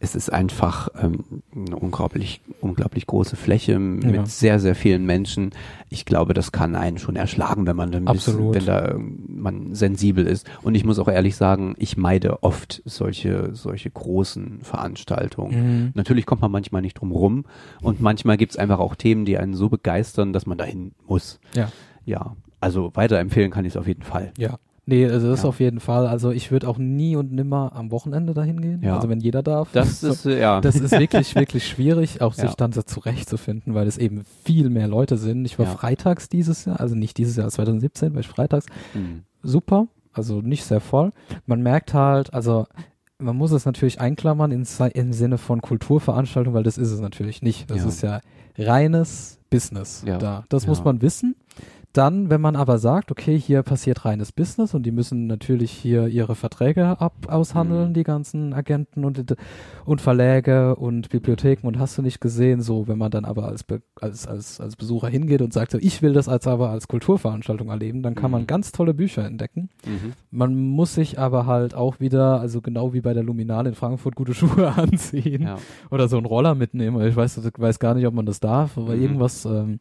Es ist einfach ähm, eine unglaublich, unglaublich große Fläche mit Ja. sehr, sehr vielen Menschen. Ich glaube, das kann einen schon erschlagen, wenn man dann ein bisschen, wenn da ähm, man sensibel ist. Und ich muss auch ehrlich sagen, ich meide oft solche, solche großen Veranstaltungen. Mhm. Natürlich kommt man manchmal nicht drum rum und manchmal gibt's einfach auch Themen, die einen so begeistern, dass man dahin muss. Ja. Ja, also weiterempfehlen kann ich es auf jeden Fall. Ja. Nee, also das Ja. auf jeden Fall. Also ich würde auch nie und nimmer am Wochenende dahin gehen. Ja. Also wenn jeder darf. Das So. ist, ja. Das ist wirklich, (laughs) wirklich schwierig, auch sich Ja. dann so zurechtzufinden, weil es eben viel mehr Leute sind. Ich war freitags dieses Jahr, also nicht dieses Jahr, 2017, war ich freitags. Mhm. Super, also nicht sehr voll. Man merkt halt, also man muss es natürlich einklammern im, Si- im Sinne von Kulturveranstaltung, weil das ist es natürlich nicht. Das ist ja reines Business Ja. da. Das muss man wissen. Dann, wenn man aber sagt, okay, hier passiert reines Business und die müssen natürlich hier ihre Verträge ab aushandeln, Mhm. die ganzen Agenten und, und Verläge und Bibliotheken und hast du nicht gesehen, so wenn man dann aber als, Be als, als, als Besucher hingeht und sagt, so, ich will das als aber als Kulturveranstaltung erleben, dann kann man Mhm. ganz tolle Bücher entdecken. Mhm. Man muss sich aber halt auch wieder, also genau wie bei der Luminale in Frankfurt, gute Schuhe (laughs) anziehen Ja. oder so einen Roller mitnehmen. Ich weiß, weiß gar nicht, ob man das darf, aber Mhm. irgendwas, ähm,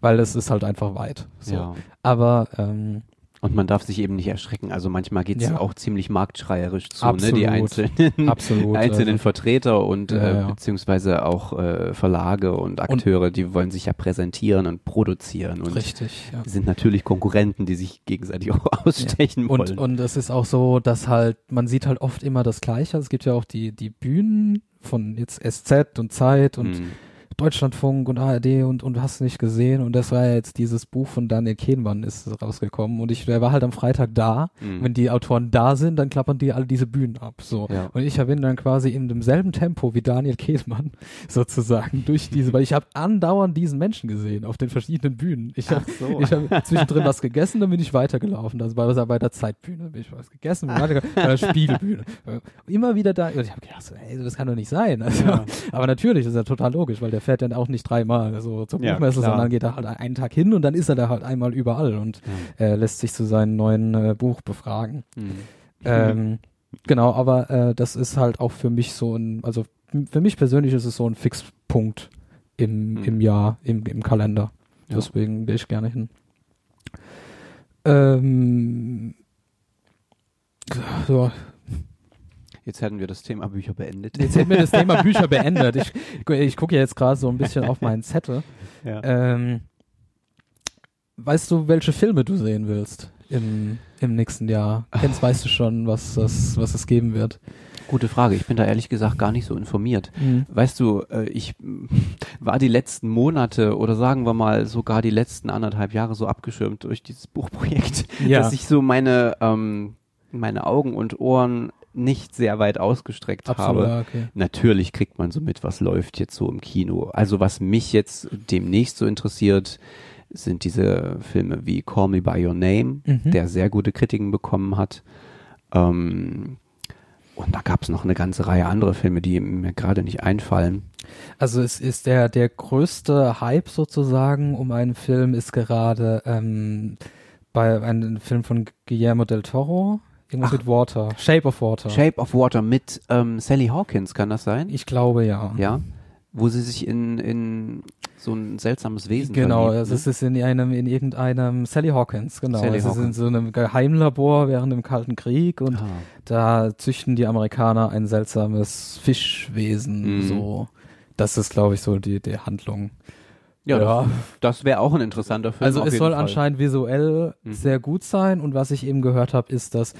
weil es ist halt einfach weit. So. ja. Aber ähm, Und man darf sich eben nicht erschrecken. Also manchmal geht's Ja. auch ziemlich marktschreierisch zu, ne? Absolut. Die einzelnen, absolut. (laughs) einzelnen also, Vertreter und Ja, äh, ja. beziehungsweise auch äh, Verlage und Akteure, die wollen sich ja präsentieren und produzieren und richtig. Sind natürlich Konkurrenten, die sich gegenseitig (laughs) auch ausstechen Und, wollen. und es ist auch so, dass halt, man sieht halt oft immer das Gleiche. Es gibt ja auch die, die Bühnen von jetzt SZ und Zeit und Mhm. Deutschlandfunk und ARD und, und hast nicht gesehen. Und das war ja jetzt dieses Buch von Daniel Kehlmann ist rausgekommen. Und ich, der war halt am Freitag da. Mhm. Wenn die Autoren da sind, dann klappern die alle diese Bühnen ab. So. Ja. Und ich bin dann quasi in demselben Tempo wie Daniel Kehlmann (laughs) sozusagen durch diese, weil ich habe andauernd diesen Menschen gesehen auf den verschiedenen Bühnen. Ich habe so. (laughs) ich habe zwischendrin was gegessen, dann bin ich weitergelaufen. Das war bei der Zeitbühne, bin ich was gegessen, bin (laughs) weitergelaufen, bei der Spiegelbühne. Immer wieder da. Und ich habe gedacht, ey, das kann doch nicht sein. Also, Ja. Aber natürlich, ist ja total logisch, weil der fährt dann auch nicht dreimal so zur Ja, Buchmesse, klar. sondern geht da halt einen Tag hin und dann ist er da halt einmal überall und Ja. äh, lässt sich zu seinem neuen äh, Buch befragen. Mhm. Ähm, genau, aber äh, das ist halt auch für mich so ein, also für mich persönlich ist es so ein Fixpunkt im, Mhm. im Jahr, im, im Kalender. Ja. Deswegen gehe ich gerne hin. Ähm, so, Jetzt hätten wir das Thema Bücher beendet. jetzt hätten wir das Thema (laughs) Bücher beendet. Ich, ich gucke jetzt gerade so ein bisschen auf meinen Zettel. Ja. Ähm, weißt du, welche Filme du sehen willst im, im nächsten Jahr? Kennst, (laughs) weißt du schon, was, das, was es geben wird? Gute Frage. Ich bin da ehrlich gesagt gar nicht so informiert. Mhm. Weißt du, äh, ich (laughs) war die letzten Monate oder sagen wir mal sogar die letzten anderthalb Jahre so abgeschirmt durch dieses Buchprojekt, Ja. dass ich so meine, ähm, meine Augen und Ohren nicht sehr weit ausgestreckt Absolut, habe. okay. Natürlich kriegt man so mit, was läuft jetzt so im Kino. Also was mich jetzt demnächst so interessiert, sind diese Filme wie Call Me By Your Name, Mhm. der sehr gute Kritiken bekommen hat. Ähm, und da gab es noch eine ganze Reihe anderer Filme, die mir gerade nicht einfallen. Also es ist der, der größte Hype sozusagen um einen Film ist gerade ähm, bei einem Film von Guillermo del Toro, irgendwas Ach. mit Water, Shape of Water. Shape of Water mit ähm, Sally Hawkins, kann das sein? Ich glaube ja. Ja. Wo sie sich in, in so ein seltsames Wesen Genau, verliebt, also ne? es ist in einem, in irgendeinem Sally Hawkins, genau. Sally es ist in Hawkins. so einem Geheimlabor während dem Kalten Krieg und Ah. da züchten die Amerikaner ein seltsames Fischwesen, Mhm. so. Das ist, glaube ich, so die, die Handlung. Ja, Ja. Das, das wäre auch ein interessanter Film. Also es soll Fall. anscheinend visuell Mhm. sehr gut sein und was ich eben gehört habe, ist, dass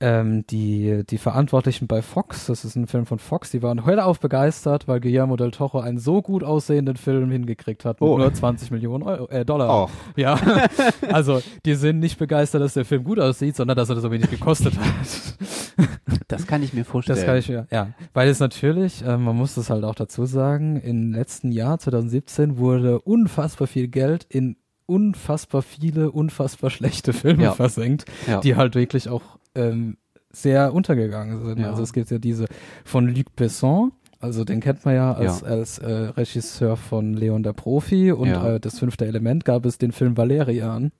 ähm, die, die Verantwortlichen bei Fox, das ist ein Film von Fox, die waren hellauf begeistert, weil Guillermo del Toro einen so gut aussehenden Film hingekriegt hat mit Oh. nur 20 Millionen Euro, äh, Dollar. Och. Ja, (laughs) also die sind nicht begeistert, dass der Film gut aussieht, sondern dass er so wenig gekostet hat. Das kann ich mir vorstellen. Das kann ich ja, ja. Weil es natürlich, äh, man muss das halt auch dazu sagen, im letzten Jahr, 2017, wurde unfassbar viel Geld in unfassbar viele, unfassbar schlechte Filme Ja. versenkt, ja. die halt wirklich auch ähm, sehr untergegangen sind. Ja. Also es gibt ja diese von Luc Besson, Also den kennt man ja als, Ja. als äh, Regisseur von Leon der Profi und Ja. äh, das fünfte Element gab es den Film Valerian.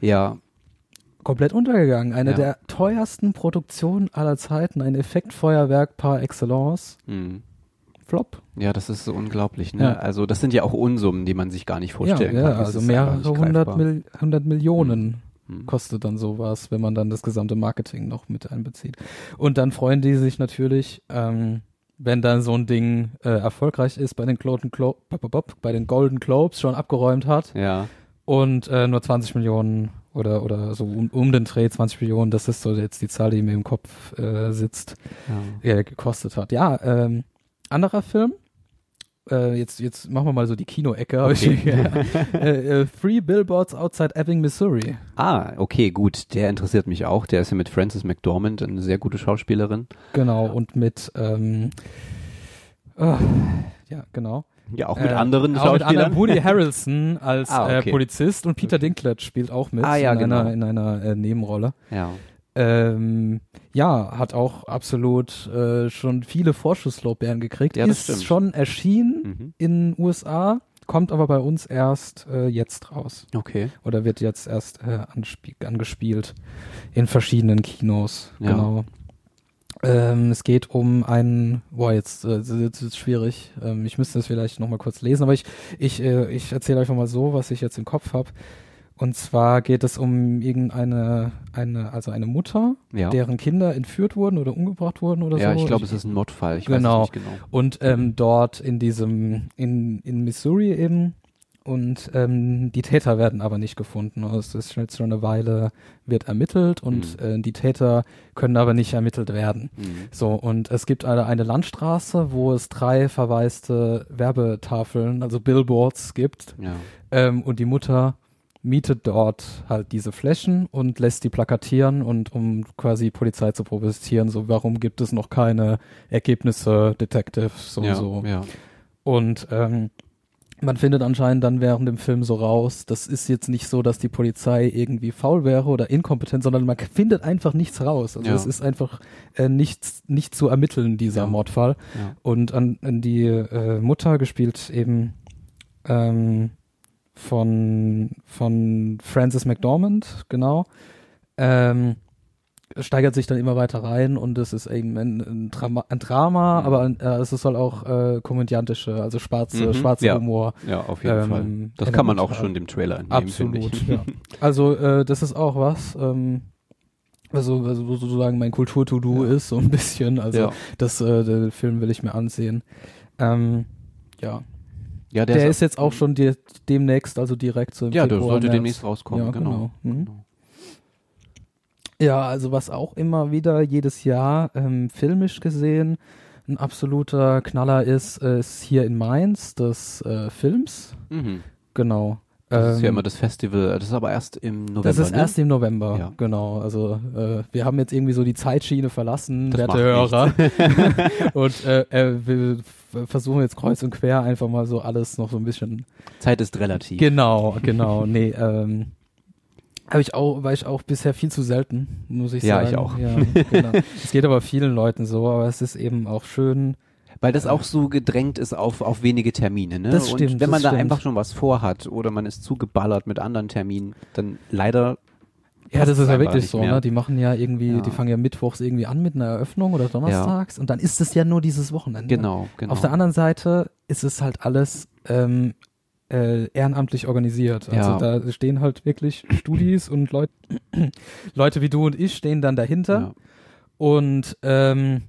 Ja, Komplett untergegangen. Eine der teuersten Produktionen aller Zeiten, ein Effektfeuerwerk par excellence. hm. Flop. ja, das ist so unglaublich. Ne? Ja. Also das sind ja auch Unsummen, die man sich gar nicht Ja, vorstellen ja kann. Das also ist mehrere einfach nicht hundert. Mil Millionen Hm. kostet dann sowas, wenn man dann das gesamte Marketing noch mit einbezieht. Und dann freuen die sich natürlich, ähm, wenn dann so ein Ding äh, erfolgreich ist, bei den, Golden Glo bei den Golden Globes schon abgeräumt hat Ja, und äh, nur 20 Millionen oder, oder so um, um den Dreh 20 Millionen, das ist so jetzt die Zahl, die mir im Kopf äh, sitzt, ja. äh, gekostet hat. Ja, ähm, anderer Film. Äh, jetzt, jetzt machen wir mal so die Kino-Ecke. Okay. (laughs) äh, äh, Three Billboards Outside Ebbing, Missouri. Ah, okay, gut. Der interessiert mich auch. Der ist ja mit Frances McDormand, eine sehr gute Schauspielerin. Genau, und mit, ähm, ah, ja, genau. Ja, auch mit Äh, anderen auch mit Schauspielern. anderen. Woody Harrelson (laughs) als Ah, okay. äh, Polizist und Peter Dinklage spielt auch mit Ah, ja, in, genau. einer, in einer äh, Nebenrolle. ja. Ähm, ja, hat auch absolut äh, schon viele Vorschusslorbeeren gekriegt. Ja, das ist stimmt. schon erschienen Mhm. in USA, kommt aber bei uns erst äh, jetzt raus. Okay. Oder wird jetzt erst äh, angespielt in verschiedenen Kinos. Ja. Genau. Ähm, es geht um einen, boah, jetzt, äh, jetzt ist es schwierig. Ähm, ich müsste es vielleicht nochmal kurz lesen, aber ich, ich, äh, ich erzähle einfach mal so, was ich jetzt im Kopf habe. Und zwar geht es um irgendeine, eine, also eine Mutter, Ja. deren Kinder entführt wurden oder umgebracht wurden oder ja, so. ich glaube, es ist ein Mordfall. Ich Genau. weiß es nicht genau. Und ähm, dort in diesem, in, in Missouri eben. Und ähm, die Täter werden aber nicht gefunden. Also es ist jetzt schon eine Weile, wird ermittelt und Mhm. äh, die Täter können aber nicht ermittelt werden. Mhm. So, und es gibt eine, eine Landstraße, wo es drei verwaiste Werbetafeln, also Billboards gibt. Ja. Ähm, und die Mutter mietet dort halt diese Flächen und lässt die plakatieren und um quasi Polizei zu protestieren, so warum gibt es noch keine Ergebnisse, Detective, so ja, und so. ja. Und ähm, man findet anscheinend dann während dem Film so raus, das ist jetzt nicht so, dass die Polizei irgendwie faul wäre oder inkompetent, sondern man findet einfach nichts raus. Also Ja. es ist einfach äh, nichts, nicht zu ermitteln, dieser Ja. Mordfall. ja. Und an, an die äh, Mutter gespielt eben ähm, von, von Frances McDormand, genau, ähm, steigert sich dann immer weiter rein und es ist eben ein, ein, Drama, ein Drama Mhm. aber äh, es soll auch äh, komödiantische, also schwarze, Mhm, schwarzer ja. Humor. Ja, auf jeden Ähm, Fall. Das kann man auch schon dem Trailer entnehmen, Absolut, ich. (laughs) ja. Also äh, das ist auch was, ähm, also, also sozusagen mein Kultur-To-Do Ja. ist, so ein bisschen. Also ja. das, äh, den Film will ich mir ansehen. Ähm, ja, ja, der, ist, jetzt auch schon die, demnächst, also direkt so im Ja, der Februar, sollte März. demnächst rauskommen, Ja, genau. genau. Mhm. Genau. Ja, also was auch immer wieder jedes Jahr ähm, filmisch gesehen ein absoluter Knaller ist, äh, ist hier in Mainz des äh, Films. Mhm. Genau. Das ist ja Ähm, immer das Festival, das ist aber erst im November. Das ist ne? erst im November, Ja. genau. Also äh, wir haben jetzt irgendwie so die Zeitschiene verlassen, Das werte Hörer. (laughs) und äh, äh, wir versuchen jetzt kreuz und quer einfach mal so alles noch so ein bisschen. Zeit ist relativ. Genau, (laughs) genau. nee, ähm, habe ich auch, war ich auch bisher viel zu selten, muss ich Ja, sagen. ich auch. Ja, genau. (laughs) Es geht aber vielen Leuten so, aber es ist eben auch schön. Weil das auch so gedrängt ist auf, auf wenige Termine. Ne? Das Und stimmt, wenn man da stimmt. einfach schon was vorhat oder man ist zugeballert mit anderen Terminen, dann leider. Ja, das ist ja wirklich so, ne? Die machen ja irgendwie, Ja. die fangen ja mittwochs irgendwie an mit einer Eröffnung oder donnerstags und dann ist es ja nur dieses Wochenende. Genau, genau. Auf der anderen Seite ist es halt alles ähm, äh, ehrenamtlich organisiert. Also Ja. da stehen halt wirklich Studis und Leute, (clears throat) Leute wie du und ich stehen dann dahinter ja, und ähm,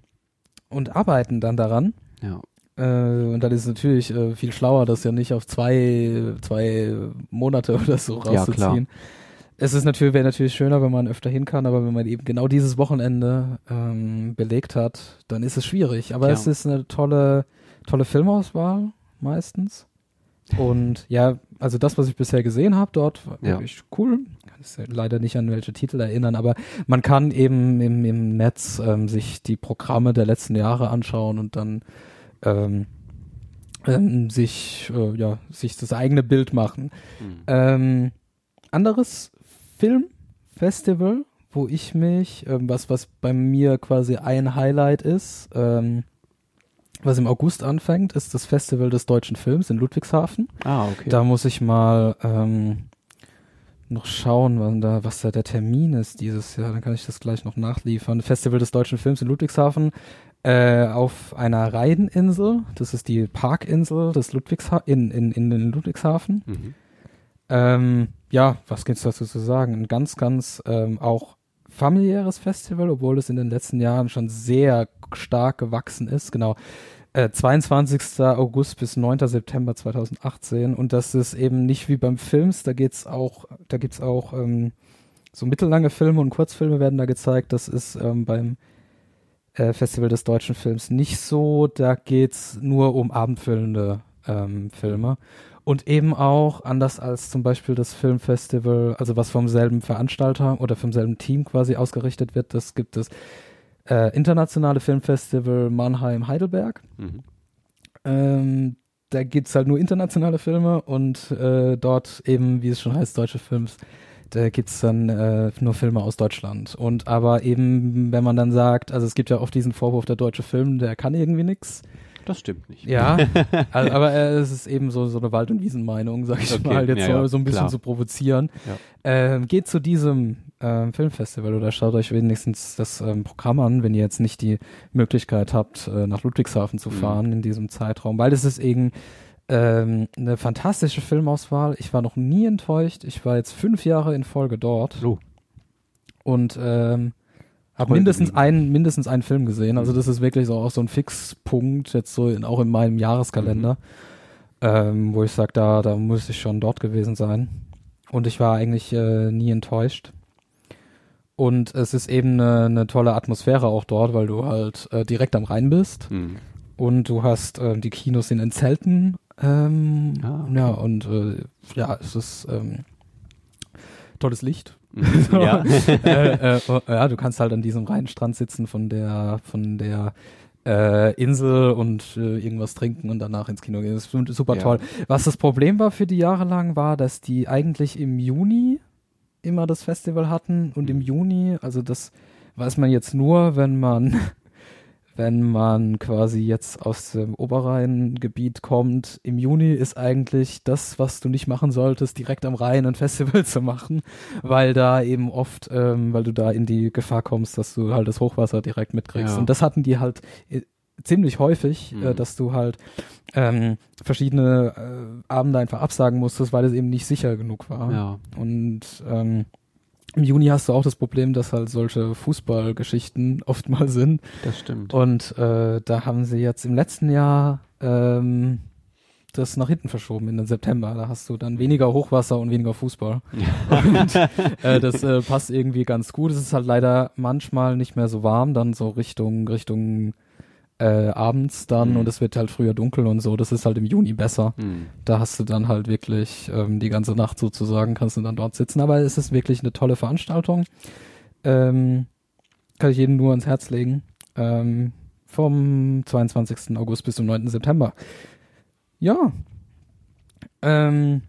und arbeiten dann daran. ja. Äh, und dann ist es natürlich äh, viel schlauer, das ja nicht auf zwei, zwei Monate (laughs) oder so Ja, rauszuziehen. es ist natürlich, wäre natürlich schöner, wenn man öfter hin kann, aber wenn man eben genau dieses Wochenende ähm, belegt hat, dann ist es schwierig. Aber Ja. es ist eine tolle, tolle Filmauswahl meistens. Und ja, also das, was ich bisher gesehen habe dort, war Ja. wirklich cool. Leider nicht an welche Titel erinnern, aber man kann eben im, im Netz ähm, sich die Programme der letzten Jahre anschauen und dann ähm, ähm, sich, äh, ja, sich das eigene Bild machen. Hm. Ähm, anderes Filmfestival, wo ich mich, ähm, was, was bei mir quasi ein Highlight ist, ähm, was im August anfängt, ist das Festival des deutschen Films in Ludwigshafen. Ah, okay. Da muss ich mal ähm, noch schauen, wann da, was da der Termin ist dieses Jahr. Dann kann ich das gleich noch nachliefern. Festival des deutschen Films in Ludwigshafen äh, auf einer Reideninsel. Das ist die Parkinsel des Ludwigsha in, in, in, in Ludwigshafen. mhm. Ähm, ja, was gibt's dazu zu sagen? Ein ganz, ganz ähm, auch familiäres Festival, obwohl es in den letzten Jahren schon sehr stark gewachsen ist. Genau. Äh, 22. August bis 9. September 2018 und das ist eben nicht wie beim Films, da geht's auch, da gibt's auch ähm, so mittellange Filme und Kurzfilme werden da gezeigt. Das ist ähm, beim äh, Festival des deutschen Films nicht so. Da geht's nur um abendfüllende ähm, Filme. Und eben auch, anders als zum Beispiel das Filmfestival, also was vom selben Veranstalter oder vom selben Team quasi ausgerichtet wird, das gibt es äh, internationale Filmfestival Mannheim-Heidelberg. Mhm. Ähm, da gibt's halt nur internationale Filme und äh, dort eben, wie es schon heißt, deutsche Films, da gibt's dann äh, nur Filme aus Deutschland. Und aber eben, wenn man dann sagt, also es gibt ja oft diesen Vorwurf, der deutsche Film, der kann irgendwie nix. Das stimmt nicht. Ja, (laughs) also, aber äh, es ist eben so, so eine Wald- und Wiesenmeinung, sag ich Okay, mal, jetzt ja, so, so ein bisschen klar. zu provozieren. Ja. Ähm, geht zu diesem ähm, Filmfestival oder schaut euch wenigstens das ähm, Programm an, wenn ihr jetzt nicht die Möglichkeit habt, äh, nach Ludwigshafen zu Mhm. fahren in diesem Zeitraum, weil es ist eben ähm, eine fantastische Filmauswahl. Ich war noch nie enttäuscht. Ich war jetzt fünf Jahre in Folge dort Oh. und ähm, habe mindestens einen mindestens einen Film gesehen. Also Mhm. das ist wirklich so auch so ein Fixpunkt jetzt so in, auch in meinem Jahreskalender, ähm, wo ich sage, da da muss ich schon dort gewesen sein. Und ich war eigentlich äh, nie enttäuscht. Und es ist eben eine, eine tolle Atmosphäre auch dort, weil du halt äh, direkt am Rhein bist Mhm. und du hast äh, die Kinos sind in Zelten. Ähm, Ah, okay. Ja, und äh, ja, es ist ähm, tolles Licht. Mhm. (laughs) ja. (laughs) äh, äh, oh, ja, du kannst halt an diesem Rheinstrand sitzen von der von der äh, Insel und irgendwas trinken und danach ins Kino gehen. Das ist super Ja. toll. Was das Problem war für die Jahre lang, war, dass die eigentlich im Juni immer das Festival hatten und im. Juni, also das weiß man jetzt nur, wenn man (laughs) wenn man quasi jetzt aus dem Oberrheingebiet kommt, im Juni ist eigentlich das, was du nicht machen solltest, direkt am Rhein ein Festival (laughs) zu machen, weil da eben oft, ähm, weil du da in die Gefahr kommst, dass du halt das Hochwasser direkt mitkriegst. Ja. Und das hatten die halt ziemlich häufig, Mhm. äh, dass du halt ähm, verschiedene äh, Abende einfach absagen musstest, weil es eben nicht sicher genug war. ja. Und ähm, im Juni hast du auch das Problem, dass halt solche Fußballgeschichten (laughs) oft mal sind. Das stimmt. Und äh, da haben sie jetzt im letzten Jahr ähm, das nach hinten verschoben in den September. Da hast du dann weniger Hochwasser und weniger Fußball. (laughs) Und äh, das äh, passt irgendwie ganz gut. Es ist halt leider manchmal nicht mehr so warm, dann so Richtung Richtung äh, abends dann Mhm. und es wird halt früher dunkel und so. Das ist halt im Juni besser. Mhm. Da hast du dann halt wirklich ähm, die ganze Nacht sozusagen, kannst du dann dort sitzen. Aber es ist wirklich eine tolle Veranstaltung. Ähm, kann ich jedem nur ans Herz legen. Ähm, vom 22. August bis zum 9. September. Ja. Ähm,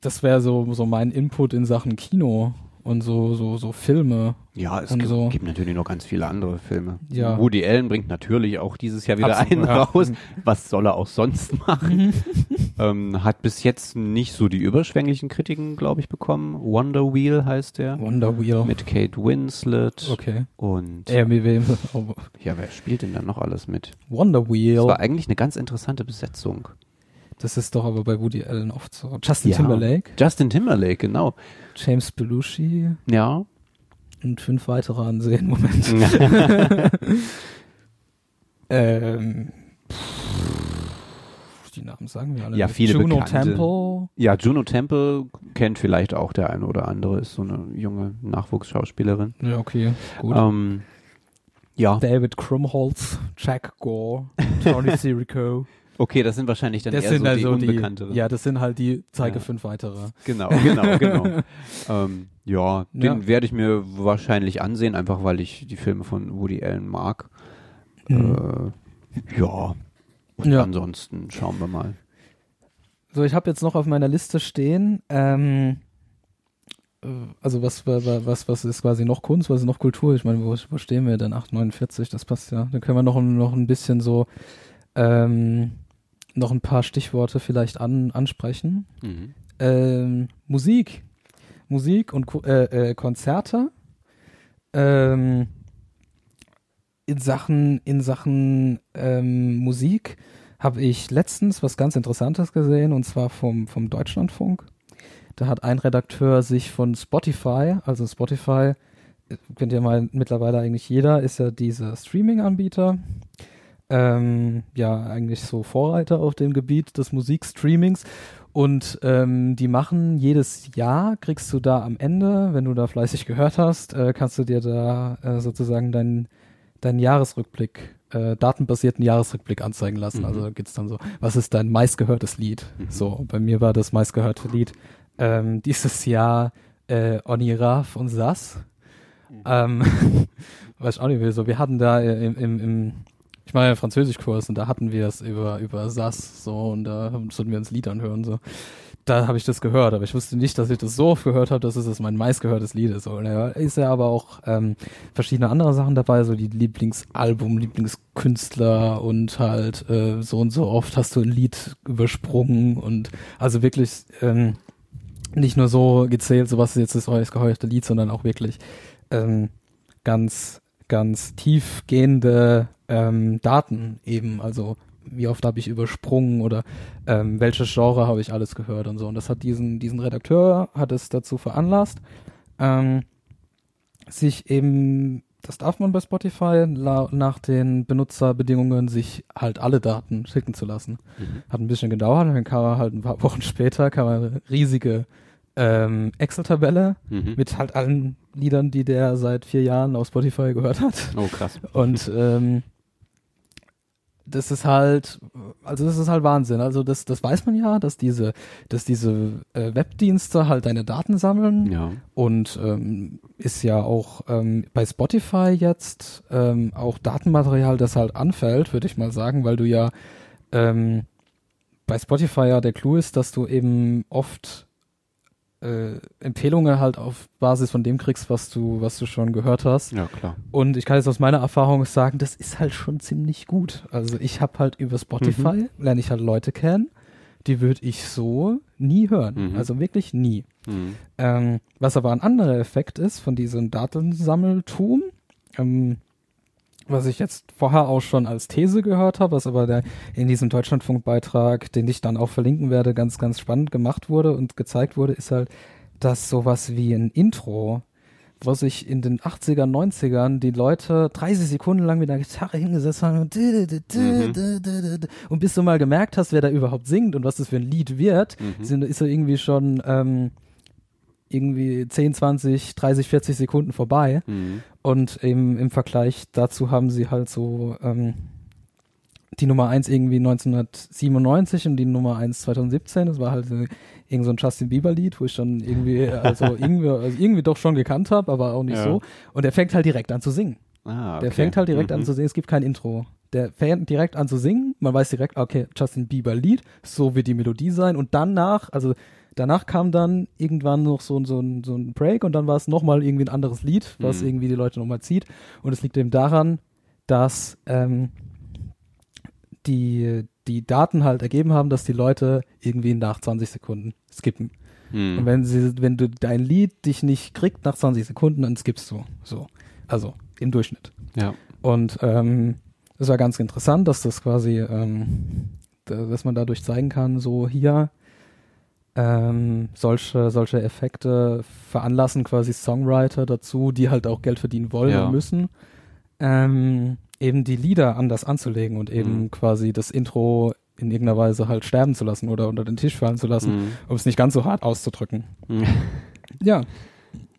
das wäre so, so mein Input in Sachen Kino und so, so, so Filme. Ja, es gibt, so. gibt natürlich noch ganz viele andere Filme. Ja. Woody Allen bringt natürlich auch dieses Jahr wieder Absolut, einen ja. raus. Was soll er auch sonst (laughs) machen? (laughs) ähm, hat bis jetzt nicht so die überschwänglichen Kritiken, glaube ich, bekommen. Wonder Wheel heißt der. Wonder Wheel. Mit Kate Winslet. Okay. Und ja, wer spielt denn da noch alles mit? Wonder Wheel. Das war eigentlich eine ganz interessante Besetzung. Das ist doch aber bei Woody Allen oft so. Justin Ja. Timberlake, Justin Timberlake, genau. James Belushi Ja. und fünf weitere ansehen. Moment. (laughs) ähm, pff, die Namen sagen wir alle. Ja, viele Juno bekannte. Temple. ja, Juno Temple kennt vielleicht auch der eine oder andere, ist so eine junge Nachwuchsschauspielerin. Ja, okay, gut. Ähm, ja, David Krumholtz, Jack Gore, Tony Sirico. Okay, das sind wahrscheinlich dann Das eher so die also die, unbekannteren. ja, das sind halt die, zeige Ja. fünf weitere. Genau, genau, genau. (laughs) ähm, ja, den Ja. werde ich mir wahrscheinlich ansehen, einfach weil ich die Filme von Woody Allen mag. Mhm. Äh, ja. Und Ja. ansonsten schauen wir mal. So, ich habe jetzt noch auf meiner Liste stehen, ähm, äh, also was, wa- wa- was, was ist quasi noch Kunst, was ist noch Kultur? Ich meine, wo, wo stehen wir denn? 849, das passt ja. Dann können wir noch, ein- noch ein bisschen so ähm, noch ein paar Stichworte vielleicht an, ansprechen. Mhm. Ähm, Musik. Musik und äh, äh, Konzerte. Ähm, in Sachen, in Sachen ähm, Musik habe ich letztens was ganz Interessantes gesehen und zwar vom, vom Deutschlandfunk. Da hat ein Redakteur sich von Spotify, also Spotify, äh, kennt ihr mal mittlerweile eigentlich jeder, ist ja dieser Streaming-Anbieter. Ähm, ja, eigentlich so Vorreiter auf dem Gebiet des Musikstreamings. Und ähm, die machen jedes Jahr, kriegst du da am Ende, wenn du da fleißig gehört hast, äh, kannst du dir da äh, sozusagen deinen deinen Jahresrückblick, äh, datenbasierten Jahresrückblick anzeigen lassen. Mhm. Also geht's dann so, was ist dein meistgehörtes Lied? Mhm. So, bei mir war das meistgehörte Lied ähm, dieses Jahr äh, Onira von Sass. Ähm, (laughs) weiß ich auch nicht mehr so. Wir hatten da im, im, im ich ja Französischkurs und da hatten wir es über, über Sass so und da sollten wir uns Lied anhören so. Da habe ich das gehört, aber ich wusste nicht, dass ich das so oft gehört habe, dass es das mein meistgehörtes Lied ist. So, und da ist ja aber auch ähm, verschiedene andere Sachen dabei, so die Lieblingsalbum, Lieblingskünstler und halt äh, so und so oft hast du ein Lied übersprungen und also wirklich ähm, nicht nur so gezählt, so was ist jetzt das meistgehörte Lied, sondern auch wirklich ähm, ganz, ganz tiefgehende ähm, Daten eben, also wie oft habe ich übersprungen oder ähm, welches Genre habe ich alles gehört und so. Und das hat diesen, diesen Redakteur hat es dazu veranlasst, ähm, sich eben, das darf man bei Spotify, nach den Benutzerbedingungen sich halt alle Daten schicken zu lassen. Mhm. Hat ein bisschen gedauert, dann kam er halt ein paar (laughs) Wochen später, kam eine riesige ähm, Excel-Tabelle Mhm. mit halt allen Liedern, die der seit vier Jahren auf Spotify gehört hat. Oh, krass. Und ähm, das ist halt, also das ist halt Wahnsinn. Also das, das weiß man ja, dass diese, dass diese äh, Webdienste halt deine Daten sammeln Ja. und ähm, ist ja auch ähm, bei Spotify jetzt ähm, auch Datenmaterial, das halt anfällt, würde ich mal sagen, weil du ja ähm, bei Spotify ja der Clou ist, dass du eben oft äh, Empfehlungen halt auf Basis von dem kriegst, was du, was du schon gehört hast. Ja, klar. Und ich kann jetzt aus meiner Erfahrung sagen, das ist halt schon ziemlich gut. Also ich habe halt über Spotify, lerne ich halt Leute kennen, die würde ich so nie hören. Mhm. Also wirklich nie. Mhm. Ähm, was aber ein anderer Effekt ist von diesem Datensammeltum, ähm, was ich jetzt vorher auch schon als These gehört habe, was aber der in diesem Deutschlandfunkbeitrag, den ich dann auch verlinken werde, ganz, ganz spannend gemacht wurde und gezeigt wurde, ist halt, dass sowas wie ein Intro, wo sich in den 80er, 90ern die Leute 30 Sekunden lang mit der Gitarre hingesetzt haben und, Mhm. und bis du mal gemerkt hast, wer da überhaupt singt und was das für ein Lied wird, Mhm. sind, ist so irgendwie schon ähm, irgendwie 10, 20, 30, 40 Sekunden vorbei. Mhm. Und im, im Vergleich dazu haben sie halt so ähm, die Nummer 1 irgendwie 1997 und die Nummer 1 2017. Das war halt so irgend so ein Justin Bieber-Lied, wo ich schon irgendwie, also (laughs) irgendwie, also irgendwie doch schon gekannt habe, aber auch nicht Ja. so. Und der fängt halt direkt an zu singen. Ah, Der okay. fängt halt direkt Mhm. an zu singen. Es gibt kein Intro. Der fängt direkt an zu singen. Man weiß direkt, okay, Justin Bieber Lied, so wird die Melodie sein. Und danach, also danach kam dann irgendwann noch so, ein- so, so ein Break und dann war es nochmal irgendwie ein anderes Lied, was Mhm. irgendwie die Leute nochmal zieht. Und es liegt eben daran, dass ähm, die, die Daten halt ergeben haben, dass die Leute irgendwie nach 20 Sekunden skippen. Mhm. Und wenn sie, wenn du dein Lied dich nicht kriegt nach 20 Sekunden, dann skippst du. So. Also im Durchschnitt. ja. Und ähm, es war ganz interessant, dass das quasi, ähm, da, dass man dadurch zeigen kann, so hier ähm, solche, solche Effekte veranlassen quasi Songwriter dazu, die halt auch Geld verdienen wollen Ja. und müssen, ähm, eben die Lieder anders anzulegen und eben Mhm. quasi das Intro in irgendeiner Weise halt sterben zu lassen oder unter den Tisch fallen zu lassen, Mhm. um es nicht ganz so hart auszudrücken. Mhm. Ja,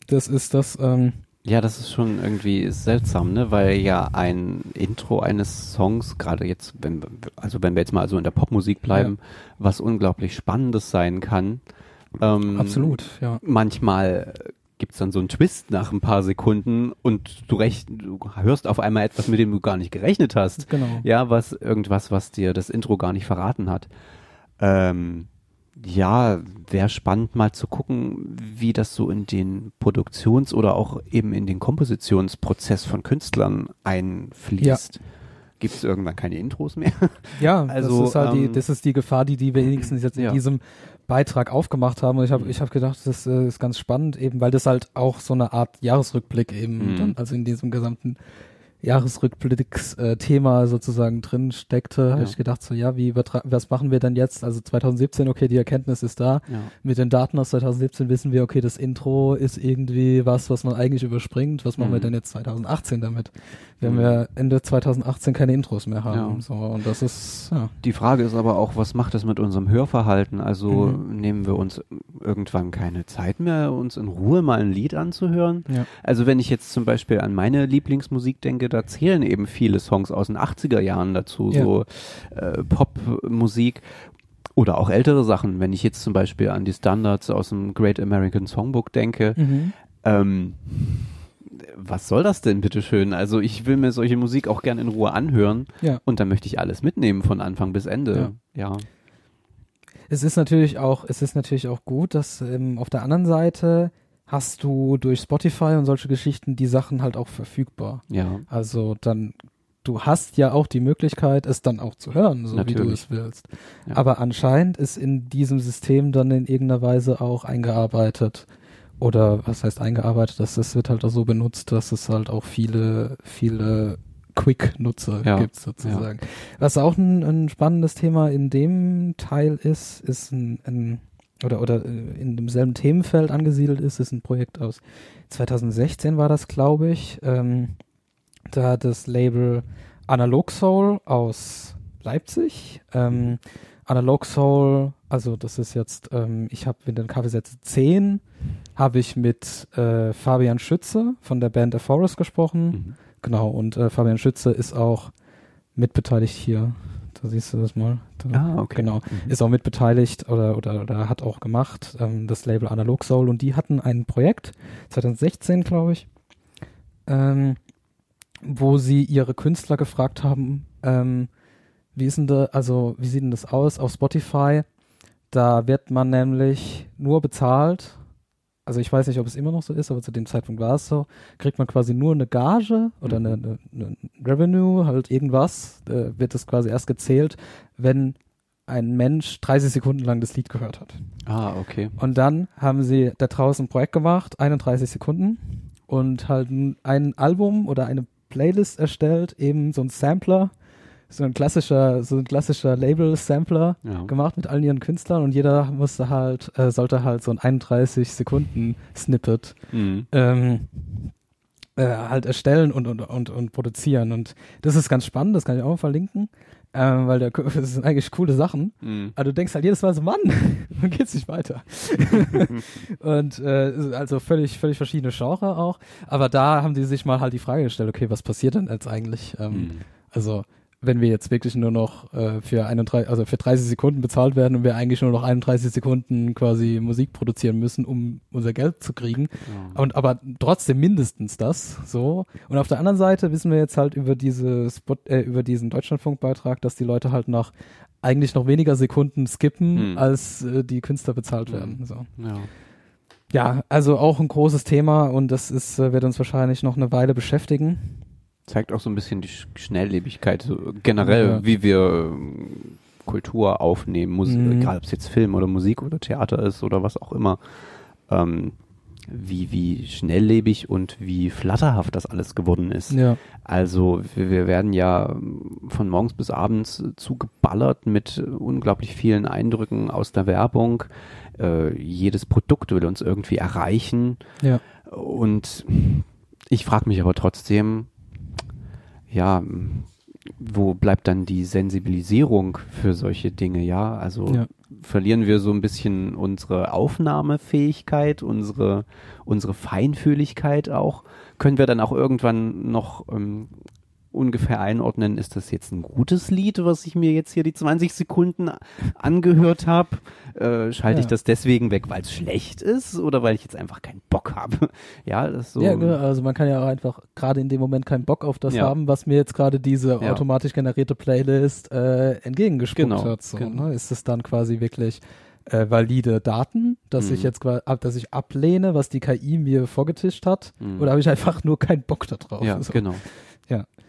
das ist das, ähm, Ja, das ist schon irgendwie seltsam, ne? Weil ja ein Intro eines Songs, gerade jetzt, wenn wir- also wenn wir jetzt mal so in der Popmusik bleiben, was unglaublich Spannendes sein kann. Ähm, absolut, ja. Manchmal gibt's dann so einen Twist nach ein paar Sekunden und du, recht, du hörst auf einmal etwas, mit dem du gar nicht gerechnet hast. Genau. Ja, was irgendwas, was dir das Intro gar nicht verraten hat. Ähm, ja, wäre spannend mal zu gucken, wie das so in den Produktions- oder auch eben in den Kompositionsprozess von Künstlern einfließt. gibt es irgendwann keine Intros mehr. (laughs) Ja, Also, das ist halt die, ähm, das ist die Gefahr, die die wenigstens jetzt in Ja. diesem Beitrag aufgemacht haben. Und ich habe Mhm. ich hab gedacht, das äh, ist ganz spannend, eben weil das halt auch so eine Art Jahresrückblick eben, Mhm. dann, also in diesem gesamten Jahresrückblicks-Thema sozusagen drin steckte, habe Ja. ich gedacht, so ja, wie was machen wir denn jetzt? Also 2017, okay, die Erkenntnis ist da. Ja. Mit den Daten aus 2017 wissen wir, okay, das Intro ist irgendwie was, was man eigentlich überspringt. Was machen wir Mhm. denn jetzt 2018 damit? Wenn Mhm. wir Ende 2018 keine Intros mehr haben. Ja. So, und das ist, ja. Die Frage ist aber auch, was macht das mit unserem Hörverhalten? Also Mhm. nehmen wir uns irgendwann keine Zeit mehr, uns in Ruhe mal ein Lied anzuhören? Also wenn ich jetzt zum Beispiel an meine Lieblingsmusik denke, da zählen eben viele Songs aus den 80er Jahren dazu, Ja. so äh, Popmusik oder auch ältere Sachen. Wenn ich jetzt zum Beispiel an die Standards aus dem Great American Songbook denke, Mhm. ähm, was soll das denn bitteschön? Also ich will mir solche Musik auch gern in Ruhe anhören Ja. und dann möchte ich alles mitnehmen von Anfang bis Ende. Ja. Es ist natürlich auch, es ist natürlich auch gut, dass ähm, auf der anderen Seite hast du durch Spotify und solche Geschichten die Sachen halt auch verfügbar. Ja. Also dann, du hast ja auch die Möglichkeit, es dann auch zu hören, so wie du Natürlich. es willst. Ja. Aber anscheinend ist in diesem System dann in irgendeiner Weise auch eingearbeitet. Oder was heißt eingearbeitet? Das, das wird halt auch so benutzt, dass es halt auch viele, viele Quick-Nutzer Ja, gibt sozusagen. Was auch ein, ein spannendes Thema in dem Teil ist, ist ein, ein oder, oder äh, in demselben Themenfeld angesiedelt ist, ist ein Projekt aus 2016 war das, glaube ich. Ähm, da hat das Label Analog Soul aus Leipzig. Ähm, Analog Soul, also das ist jetzt, ähm, ich habe in den Kaffeesätze 10, habe ich mit äh, Fabian Schütze von der Band The Forest gesprochen. Mhm. Genau, und äh, Fabian Schütze ist auch mitbeteiligt hier. Da siehst du das mal. Da, Ah, okay. Genau. Mhm. Ist auch mitbeteiligt oder, oder, oder hat auch gemacht, ähm, das Label Analog Soul. Und die hatten ein Projekt, 2016, glaube ich, ähm, wo sie ihre Künstler gefragt haben, ähm, wie ist denn da, also wie sieht denn das aus auf Spotify? Da wird man nämlich nur bezahlt, also ich weiß nicht, ob es immer noch so ist, aber zu dem Zeitpunkt war es so, kriegt man quasi nur eine Gage oder Mhm. eine, eine, Revenue, halt irgendwas, äh, wird das quasi erst gezählt, wenn ein Mensch 30 Sekunden lang das Lied gehört hat. Ah, okay. Und dann haben sie da draußen ein Projekt gemacht, 31 Sekunden, und halt ein- ein Album oder eine Playlist erstellt, eben so ein Sampler, so ein klassischer, so ein klassischer Label-Sampler Ja. gemacht mit allen ihren Künstlern und jeder musste halt, äh, sollte halt so ein 31 Sekunden Snippet Mhm. ähm, äh, halt erstellen und, und, und, und produzieren. Und das ist ganz spannend, das kann ich auch mal verlinken, ähm, weil der, (laughs) das sind eigentlich coole Sachen. Mhm. Aber du denkst halt jedes Mal so, Mann, (laughs) dann geht's nicht weiter. (laughs) und äh, also völlig, völlig verschiedene Genre auch. Aber da haben die sich mal halt die Frage gestellt, okay, was passiert denn jetzt eigentlich? Ähm, Mhm. Also wenn wir jetzt wirklich nur noch äh, für 31, also für 30 Sekunden bezahlt werden und wir eigentlich nur noch 31 Sekunden quasi Musik produzieren müssen, um unser Geld zu kriegen. Ja. Und aber trotzdem mindestens das so. Und auf der anderen Seite wissen wir jetzt halt über diese Spot, äh, über diesen Deutschlandfunkbeitrag, dass die Leute halt nach eigentlich noch weniger Sekunden skippen, Hm. als äh, die Künstler bezahlt Hm. werden. So. Ja. Ja, also auch ein großes Thema und das ist, äh, wird uns wahrscheinlich noch eine Weile beschäftigen. Zeigt auch so ein bisschen die Sch- Schnelllebigkeit, so generell, Ja. wie wir ähm, Kultur aufnehmen, Musik, Mhm. egal ob es jetzt Film oder Musik oder Theater ist oder was auch immer. Ähm, wie, wie schnelllebig und wie flatterhaft das alles geworden ist. Ja. Also wir, wir werden ja ähm, von morgens bis abends zugeballert mit unglaublich vielen Eindrücken aus der Werbung. Äh, jedes Produkt will uns irgendwie erreichen. Ja. Und ich frage mich aber trotzdem, ja, wo bleibt dann die Sensibilisierung für solche Dinge, ja? Also Ja. verlieren wir so ein bisschen unsere Aufnahmefähigkeit, unsere, unsere Feinfühligkeit auch? Können wir dann auch irgendwann noch ähm, ungefähr einordnen, ist das jetzt ein gutes Lied, was ich mir jetzt hier die 20 Sekunden angehört habe? Äh, schalte ich Ja. das deswegen weg, weil es schlecht ist oder weil ich jetzt einfach keinen Bock habe? (laughs) ja, das ist so. Ja, genau. also man kann ja auch einfach gerade in dem Moment keinen Bock auf das Ja. haben, was mir jetzt gerade diese Ja. automatisch generierte Playlist äh, entgegengespuckt Genau, hat. So, genau. ne? Ist es dann quasi wirklich äh, valide Daten, dass Mhm. ich jetzt ab, dass ich ablehne, was die KI mir vorgetischt hat, Mhm. oder habe ich einfach nur keinen Bock da drauf? Ja, so. genau.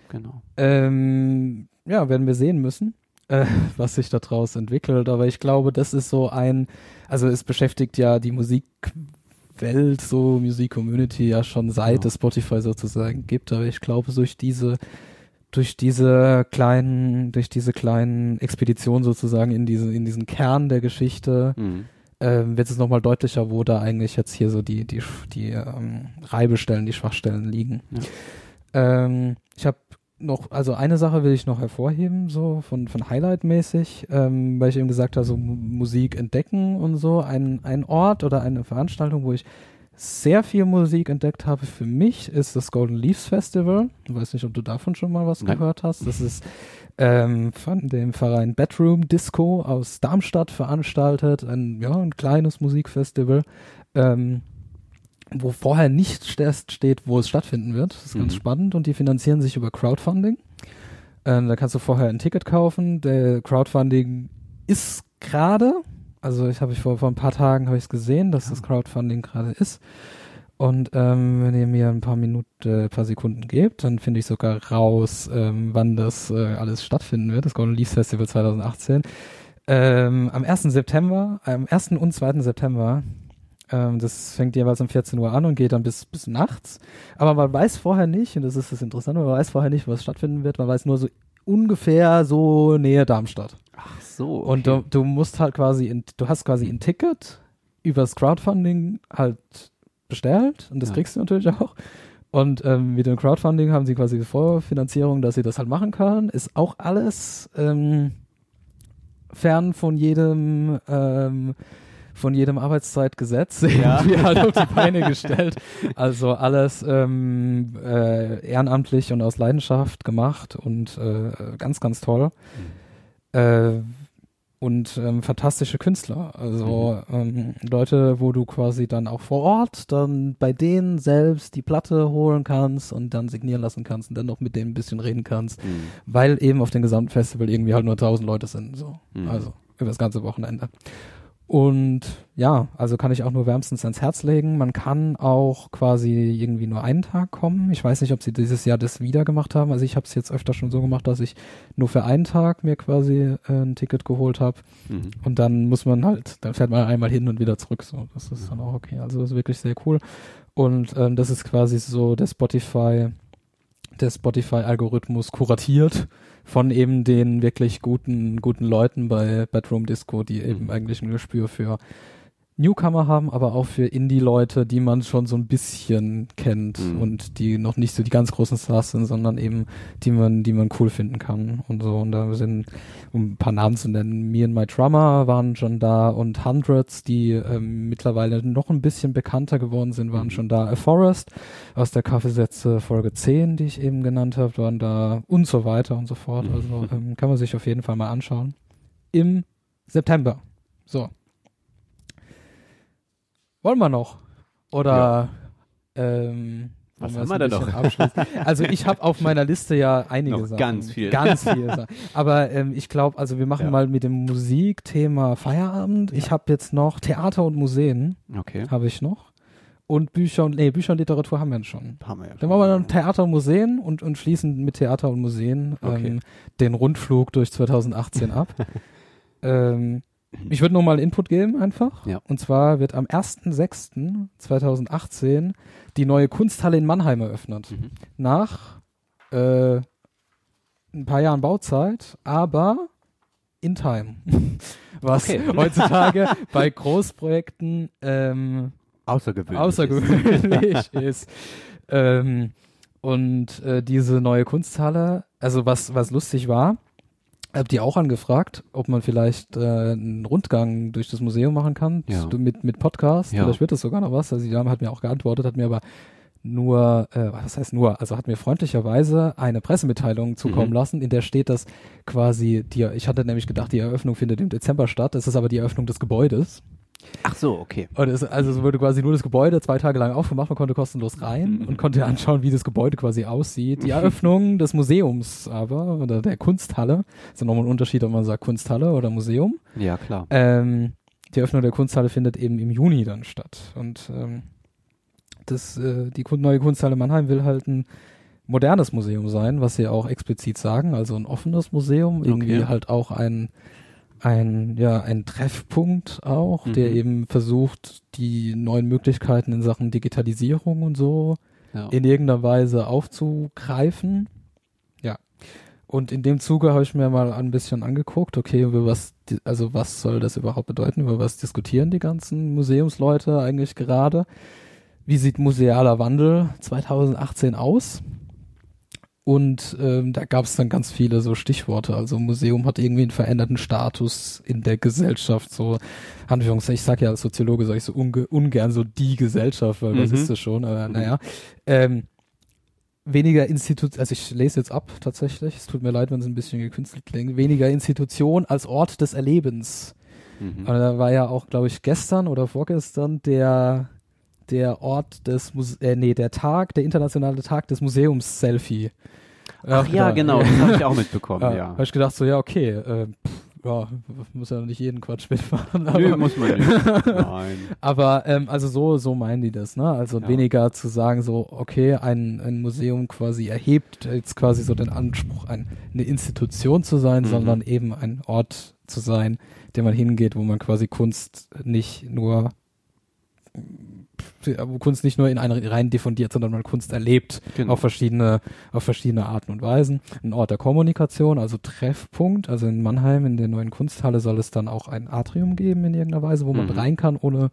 Genau. Ähm, ja, werden wir sehen müssen, äh, (laughs) was sich daraus entwickelt. Aber ich glaube, das ist so ein, also es beschäftigt ja die Musikwelt, so Musik-Community ja schon seit Genau. es Spotify sozusagen gibt. Aber ich glaube, durch diese durch diese kleinen, durch diese kleinen Expeditionen sozusagen in diese, in diesen Kern der Geschichte, Mhm. ähm, wird es nochmal deutlicher, wo da eigentlich jetzt hier so die, die, die ähm, Reibestellen, die Schwachstellen liegen. Ähm, ich habe noch, also eine Sache will ich noch hervorheben, so von, von Highlight-mäßig, ähm, weil ich eben gesagt habe, so Mu- Musik entdecken und so. Ein, ein Ort oder eine Veranstaltung, wo ich sehr viel Musik entdeckt habe für mich, ist das Golden Leaves Festival. Ich weiß nicht, ob du davon schon mal was Nein. gehört hast. Das ist ähm, von dem Verein Bedroom Disco aus Darmstadt veranstaltet. Ein, ja, ein kleines Musikfestival. Ähm, wo vorher nicht erst steht, wo es stattfinden wird. Das ist ganz Mhm. spannend und die finanzieren sich über Crowdfunding. Ähm, da kannst du vorher ein Ticket kaufen. Der Crowdfunding ist gerade, also ich habe ich vor, vor ein paar Tagen habe ich es gesehen, dass das Crowdfunding gerade ist. Und ähm, wenn ihr mir ein paar Minuten, äh, paar Sekunden gebt, dann finde ich sogar raus, ähm, wann das äh, alles stattfinden wird, das Golden Leaves Festival 2018. Ähm, am 1. September, am 1. und 2. September ähm, das fängt jeweils um 14 Uhr an und geht dann bis, bis nachts. Aber man weiß vorher nicht, und das ist das Interessante, man weiß vorher nicht, was stattfinden wird. Man weiß nur so ungefähr so Nähe Darmstadt. Ach so. Okay. Und du, du musst halt quasi, in, du hast quasi ein Ticket übers Crowdfunding halt bestellt und das Ja. kriegst du natürlich auch. Und ähm, mit dem Crowdfunding haben sie quasi die Vorfinanzierung, dass sie das halt machen können. Ist auch alles ähm, fern von jedem ähm, von jedem Arbeitszeitgesetz (laughs) Ja. irgendwie halt auf die Beine gestellt. Also alles ähm, äh, ehrenamtlich und aus Leidenschaft gemacht und äh, ganz, ganz toll. Äh, und ähm, fantastische Künstler. Also ähm, Leute, wo du quasi dann auch vor Ort dann bei denen selbst die Platte holen kannst und dann signieren lassen kannst und dann noch mit denen ein bisschen reden kannst, Mhm. weil eben auf dem gesamten Festival irgendwie halt nur 1000 Leute sind. So. Mhm. Also über das ganze Wochenende. Und ja, also kann ich auch nur wärmstens ans Herz legen. Man kann auch quasi irgendwie nur einen Tag kommen. Ich weiß nicht, ob sie dieses Jahr das wieder gemacht haben. Also ich habe es jetzt öfter schon so gemacht, dass ich nur für einen Tag mir quasi äh, ein Ticket geholt habe. Mhm. Und dann muss man halt, dann fährt man einmal hin und wieder zurück. So, das ist dann auch okay. Also das ist wirklich sehr cool. Und ähm, das ist quasi so der Spotify, der Spotify-Algorithmus kuratiert von eben den wirklich guten, guten Leuten bei Bedroom Disco, die eben Mhm. eigentlich ein Gespür für Newcomer haben, aber auch für Indie-Leute, die man schon so ein bisschen kennt Mhm. und die noch nicht so die ganz großen Stars sind, sondern eben die man, die man cool finden kann und so. Und da sind, um ein paar Namen zu nennen, Me and My Drummer waren schon da und Hundreds, die ähm, mittlerweile noch ein bisschen bekannter geworden sind, waren Mhm. schon da. A Forest aus der Kaffeesätze Folge 10, die ich eben genannt habe, waren da und so weiter und so fort. Mhm. Also ähm, kann man sich auf jeden Fall mal anschauen. Im September. So. Wollen wir noch? Oder ähm, Was haben wir denn abschließen? Also ich habe auf meiner Liste ja (laughs) einige Noch Sachen. ganz viel. Ganz (laughs) viele Sachen. Aber ähm, ich glaube, also wir machen Ja. mal mit dem Musikthema Feierabend. Ich habe jetzt noch Theater und Museen, Okay. habe ich noch. Und Bücher und, nee, Bücher und Literatur haben wir schon. Haben wir ja Dann machen wir dann Theater und Museen und, und schließen mit Theater und Museen Okay. ähm, den Rundflug durch 2018 ab. (laughs) ähm, ich würde noch mal einen Input geben einfach. Ja. Und zwar wird am 1.6.2018 die neue Kunsthalle in Mannheim eröffnet. Mhm. Nach äh, ein paar Jahren Bauzeit, aber in time. (laughs) Was Okay. (laughs) heutzutage bei Großprojekten ähm, Außergewöhnlich. außergewöhnlich (laughs) ist. Ähm, und äh, diese neue Kunsthalle, also was, was lustig war, hab die auch angefragt, ob man vielleicht äh, einen Rundgang durch das Museum machen kann, Ja. mit, mit Podcast, Ja. vielleicht wird das sogar noch was. Also die Dame hat mir auch geantwortet, hat mir aber nur, äh, was heißt nur, also hat mir freundlicherweise eine Pressemitteilung zukommen Mhm. lassen, in der steht, dass quasi die, ich hatte nämlich gedacht, die Eröffnung findet im Dezember statt, das ist aber die Eröffnung des Gebäudes. Ach so, okay. Und es, also es wurde quasi nur das Gebäude zwei Tage lang aufgemacht, man konnte kostenlos rein Mhm. und konnte anschauen, wie das Gebäude quasi aussieht. Die (laughs) Eröffnung des Museums aber, oder der Kunsthalle, ist ja nochmal ein Unterschied, ob man sagt Kunsthalle oder Museum. Ja, klar. Ähm, die Eröffnung der Kunsthalle findet eben im Juni dann statt. Und ähm, das, äh, die neue Kunsthalle Mannheim will halt ein modernes Museum sein, was sie auch explizit sagen, also ein offenes Museum, irgendwie Okay. halt auch ein ein ja ein Treffpunkt auch, der Mhm. eben versucht, die neuen Möglichkeiten in Sachen Digitalisierung und so Ja. in irgendeiner Weise aufzugreifen. Ja. Und in dem Zuge habe ich mir mal ein bisschen angeguckt, okay, über was, also was soll das überhaupt bedeuten? Über was diskutieren die ganzen Museumsleute eigentlich gerade? Wie sieht musealer Wandel 2018 aus? Und ähm, da gab es dann ganz viele so Stichworte. Also Museum hat irgendwie einen veränderten Status in der Gesellschaft. So Anführungszeichen, ich sag ja als Soziologe, sage ich so unge ungern so die Gesellschaft, weil was Mhm. ist das schon? Aber Mhm. naja. Ähm, weniger Institut, also ich lese jetzt ab tatsächlich, es tut mir leid, wenn es ein bisschen gekünstelt klingt, weniger Institution als Ort des Erlebens. Mhm. Aber da war ja auch, glaube ich, gestern oder vorgestern der der Ort des Muse äh, nee, der Tag, der internationale Tag des Museums-Selfie. Ach ja, genau, das habe ich auch mitbekommen, (laughs) Ja, ja. Habe ich gedacht, so, ja, okay, äh, pff, ja, muss ja nicht jeden Quatsch mitmachen. Nö, Aber, muss man nicht. (laughs) Nein. aber ähm, also so, so meinen die das, ne? Also Ja. weniger zu sagen, so, okay, ein, ein Museum quasi erhebt jetzt quasi so den Anspruch, ein, eine Institution zu sein, Mhm. sondern eben ein Ort zu sein, der man hingeht, wo man quasi Kunst nicht nur wo Kunst nicht nur in eine rein diffundiert, sondern man Kunst erlebt Genau. auf verschiedene, auf verschiedene Arten und Weisen. Ein Ort der Kommunikation, also Treffpunkt. Also in Mannheim in der neuen Kunsthalle soll es dann auch ein Atrium geben in irgendeiner Weise, wo man Mhm. rein kann, ohne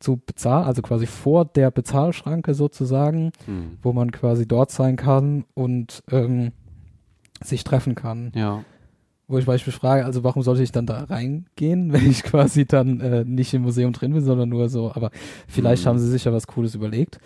zu bezahlen, also quasi vor der Bezahlschranke sozusagen, Mhm. wo man quasi dort sein kann und ähm, sich treffen kann. Ja. Wo ich beispielsweise frage, also warum sollte ich dann da reingehen, (laughs) wenn ich quasi dann äh, nicht im Museum drin bin, sondern nur so, aber vielleicht Mhm. haben sie sich ja was Cooles überlegt.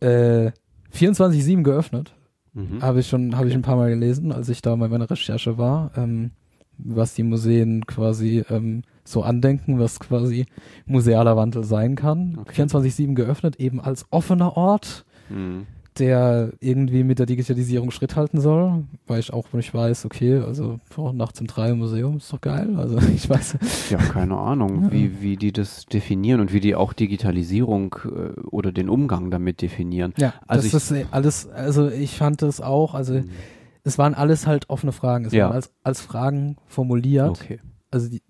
Äh, 24-7 geöffnet, Mhm. habe ich schon, habe ich ein paar Mal gelesen, als ich da bei meiner Recherche war, ähm, was die Museen quasi ähm, so andenken, was quasi musealer Wandel sein kann. Okay. 24-7 geöffnet, eben als offener Ort, Mhm. Der irgendwie mit der Digitalisierung Schritt halten soll, weil ich auch nicht weiß, okay, also boah, nachts um drei im Museum ist doch geil, also (laughs) ich weiß. Ja, keine Ahnung, Ja. wie, wie die das definieren und wie die auch Digitalisierung äh, oder den Umgang damit definieren. Ja, Also das ist äh, alles, also ich fand das auch, also Mhm. es waren alles halt offene Fragen, es Ja. waren als, als Fragen formuliert. Okay. also die,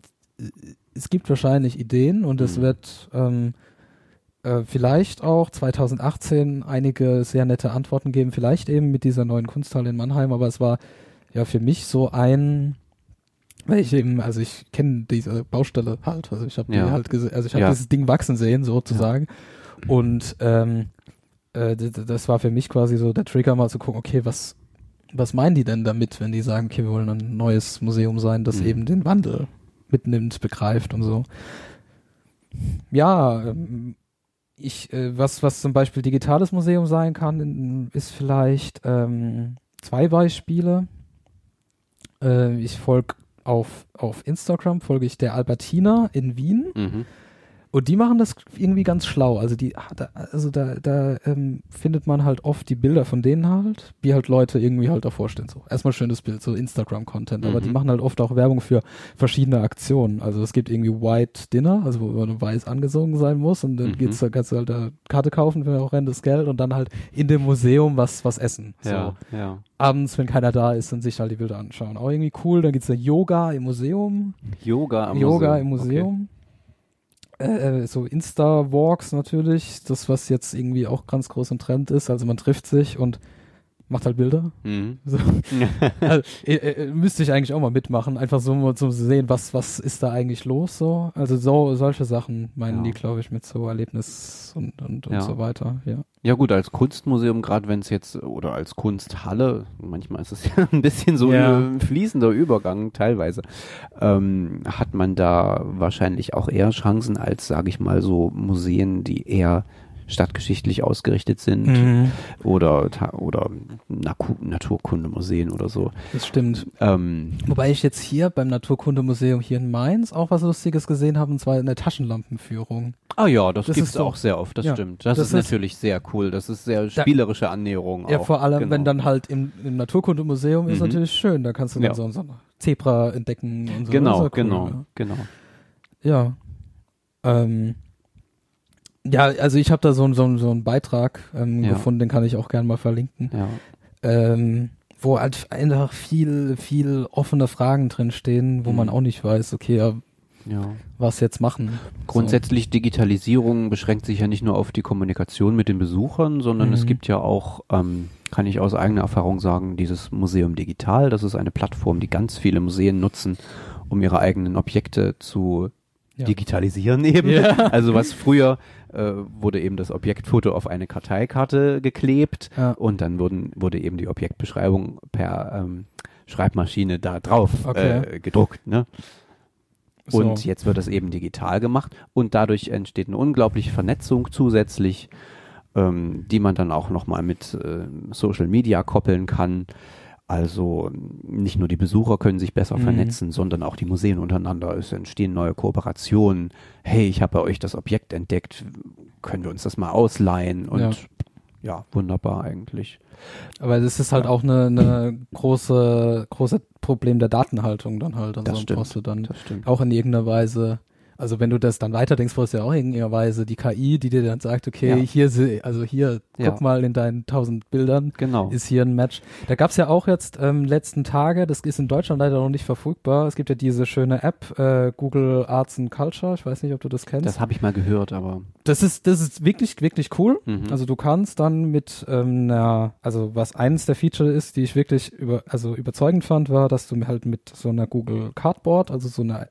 es gibt wahrscheinlich Ideen und es Mhm. wird ähm, äh, vielleicht auch 2018 einige sehr nette Antworten geben, vielleicht eben mit dieser neuen Kunsthalle in Mannheim, aber es war ja für mich so ein, weil ich eben, also ich kenne diese Baustelle halt, also ich habe die Ja. halt gesehen, also ich habe Ja. dieses Ding wachsen sehen sozusagen und ähm, äh, das war für mich quasi so der Trigger mal zu gucken, okay, was was meinen die denn damit, wenn die sagen, okay, wir wollen ein neues Museum sein, das Mhm. eben den Wandel mitnimmt, begreift und so. Ja, ähm, ich, äh, was, was zum Beispiel digitales Museum sein kann, ist vielleicht ähm, zwei Beispiele. Äh, ich folge auf, auf Instagram, folge ich der Albertina in Wien. Mhm. Und die machen das irgendwie ganz schlau. Also die, da, also da, da ähm, findet man halt oft die Bilder von denen halt, wie halt Leute irgendwie halt davor stehen. So erstmal schönes Bild, so Instagram-Content. Aber Mhm. die machen halt oft auch Werbung für verschiedene Aktionen. Also es gibt irgendwie White Dinner, also wo man weiß angezogen sein muss und dann Mhm. geht's, da kannst du halt da Karte kaufen für horrendes Geld und dann halt in dem Museum was, was essen. So Ja, ja. abends, wenn keiner da ist, dann sich halt die Bilder anschauen. Auch irgendwie cool. Dann gibt's da Yoga im Museum. Yoga am Yoga im Okay. Äh, so Insta-Walks natürlich, das was jetzt irgendwie auch ganz groß im Trend ist. Also man trifft sich und macht halt Bilder. Mhm. (laughs) So. also, äh, äh, müsste ich eigentlich auch mal mitmachen, einfach so mal zum sehen, was was ist da eigentlich los so. Also so solche Sachen meinen Ja. die, glaube ich, mit so Erlebnis und und, und Ja. so weiter. Ja. Ja gut, als Kunstmuseum, gerade wenn es jetzt, oder als Kunsthalle, manchmal ist es ja (laughs) ein bisschen so Ja. ein fließender Übergang teilweise, ähm, hat man da wahrscheinlich auch eher Chancen als, sage ich mal, so Museen, die eher stadtgeschichtlich ausgerichtet sind Mhm. oder, oder Naturkundemuseen oder so. Das stimmt. Ähm, Wobei ich jetzt hier beim Naturkundemuseum hier in Mainz auch was Lustiges gesehen habe, und zwar eine Taschenlampenführung. ah ja, das, Das ist doch- auch sehr oft, das ja, stimmt. Das, das ist, ist- natürlich sehr cool. Das ist sehr spielerische Annäherung Ja, auch. vor allem, Genau. wenn dann halt im, im Naturkundemuseum ist Mhm. natürlich schön, da kannst du dann Ja. so, so ein Zebra entdecken und so. Genau, Das ist ja cool, genau, genau. Ja. ja. Ähm, ja, also ich habe da so, so, so einen Beitrag ähm, Ja. gefunden, den kann ich auch gerne mal verlinken. Ja. ähm, wo halt einfach viel, viel offene Fragen drin stehen, wo Mhm. man auch nicht weiß, okay, ja, Ja. was jetzt machen. Grundsätzlich Digitalisierung beschränkt sich ja nicht nur auf die Kommunikation mit den Besuchern, sondern Mhm. es gibt ja auch, ähm, kann ich aus eigener Erfahrung sagen, dieses Museum Digital. Das ist eine Plattform, die ganz viele Museen nutzen, um ihre eigenen Objekte zu Ja. digitalisieren (laughs) eben. Ja. Also was früher äh, wurde eben das Objektfoto auf eine Karteikarte geklebt Ja. und dann wurden, wurde eben die Objektbeschreibung per ähm, Schreibmaschine da drauf Okay. äh, gedruckt. Ne? So. Und jetzt wird das eben digital gemacht und dadurch entsteht eine unglaubliche Vernetzung zusätzlich, ähm, die man dann auch nochmal mit ähm, Social Media koppeln kann. Also nicht nur die Besucher können sich besser Mhm. vernetzen, sondern auch die Museen untereinander. Es entstehen neue Kooperationen. Hey, ich habe bei euch das Objekt entdeckt. Können wir uns das mal ausleihen? Und Ja. ja, wunderbar eigentlich. Aber das ist halt auch eine, eine große, große Problem der Datenhaltung dann halt. Also Das stimmt. dann Das stimmt. auch in irgendeiner Weise, also wenn du das dann weiterdenkst, brauchst du ja auch in irgendeiner die KI, die dir dann sagt, okay, Ja. hier, also hier, Ja. guck mal in deinen tausend Bildern, Genau. ist hier ein Match. Da gab's ja auch jetzt ähm, letzten Tage, das ist in Deutschland leider noch nicht verfügbar, es gibt ja diese schöne App, äh, Google Arts and Culture, ich weiß nicht, ob du das kennst. Das habe ich mal gehört, aber Das ist, das ist wirklich, wirklich cool. Mhm. Also du kannst dann mit ähm, einer, also was eines der Feature ist, die ich wirklich über, also überzeugend fand, war, dass du halt mit so einer Google Cardboard, also so einer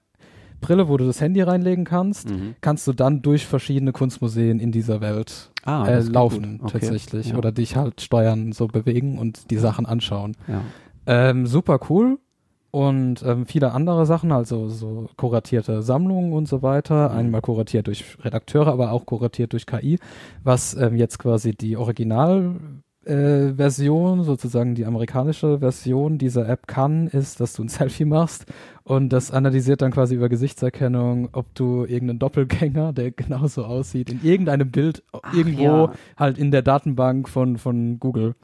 Brille, wo du das Handy reinlegen kannst, Mhm. kannst du dann durch verschiedene Kunstmuseen in dieser Welt ah, äh, laufen. Okay. tatsächlich Ja. oder dich halt steuern, so bewegen und die Sachen anschauen. Ja. Ähm, super cool. Und ähm, viele andere Sachen, also so kuratierte Sammlungen und so weiter, Mhm. einmal kuratiert durch Redakteure, aber auch kuratiert durch KI, was ähm, jetzt quasi die Originalversion, äh, Version, sozusagen die amerikanische Version dieser App kann, ist, dass du ein (laughs) Selfie machst und das analysiert dann quasi über Gesichtserkennung, ob du irgendeinen Doppelgänger, der (laughs) genauso aussieht, in irgendeinem Bild irgendwo ja. halt in der Datenbank von, von Google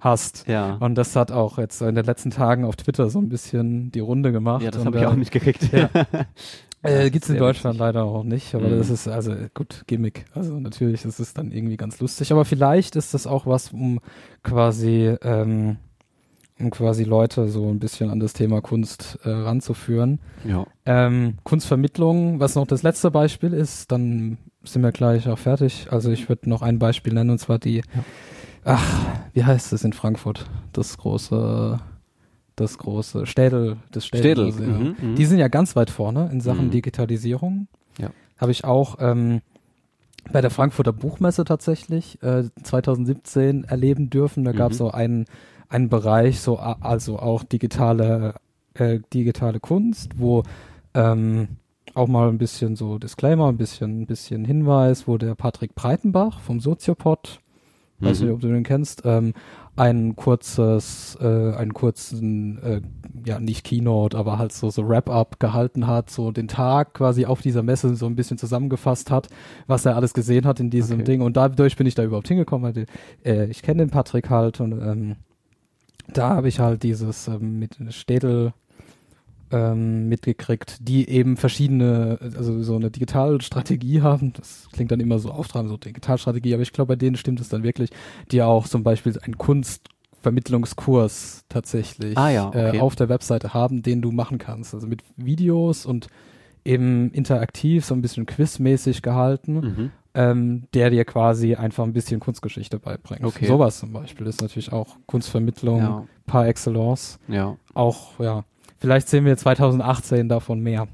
hast. Ja. Und das hat auch jetzt in den letzten Tagen auf Twitter so ein bisschen die Runde gemacht. Ja, das habe ich äh, auch mitgekriegt. Ja. (laughs) Äh, Ja, gibt's in Deutschland witzig. leider auch nicht, aber Mhm. das ist also gut Gimmick. Also natürlich ist es dann irgendwie ganz lustig, aber vielleicht ist das auch was, um quasi ähm, um quasi Leute so ein bisschen an das Thema Kunst äh, ranzuführen. Ja. Ähm, Kunstvermittlung, was noch das letzte Beispiel ist, dann sind wir gleich auch fertig. Also ich würde noch ein Beispiel nennen und zwar die, ach, wie heißt es in Frankfurt? Das große, das große Städel, das Städel. Städel. Mhm, mhm. Die sind ja ganz weit vorne in Sachen Mhm. Digitalisierung. Ja. Habe ich auch ähm, bei der Frankfurter Buchmesse tatsächlich äh, 2017 erleben dürfen. Da Mhm. gab es so einen, einen Bereich, so also auch digitale, äh, digitale Kunst, wo ähm, auch mal ein bisschen so Disclaimer, ein bisschen, ein bisschen Hinweis, wo der Patrick Breitenbach vom Soziopod, weiß Mhm. nicht, ob du den kennst, ähm, ein kurzes, äh, einen kurzen, äh, ja nicht Keynote, aber halt so so Wrap-up gehalten hat, so den Tag quasi auf dieser Messe so ein bisschen zusammengefasst hat, was er alles gesehen hat in diesem Okay. Ding und dadurch bin ich da überhaupt hingekommen. Weil, äh, ich kenne den Patrick halt und ähm, da habe ich halt dieses ähm, mit Städel ähm, mitgekriegt, die eben verschiedene, also so eine Digitalstrategie (laughs) haben. Das klingt dann immer so auftragend, so Digitalstrategie, aber ich glaube, bei denen stimmt es dann wirklich, die auch zum Beispiel einen Kunstvermittlungskurs tatsächlich Ah ja, okay. äh, auf der Webseite haben, den du machen kannst. Also mit Videos und eben interaktiv, so ein bisschen quizmäßig gehalten, Mhm. ähm, der dir quasi einfach ein bisschen Kunstgeschichte beibringt. Okay. Sowas zum Beispiel ist natürlich auch Kunstvermittlung Ja. par excellence. Ja. Auch, ja, vielleicht sehen wir 2018 davon mehr.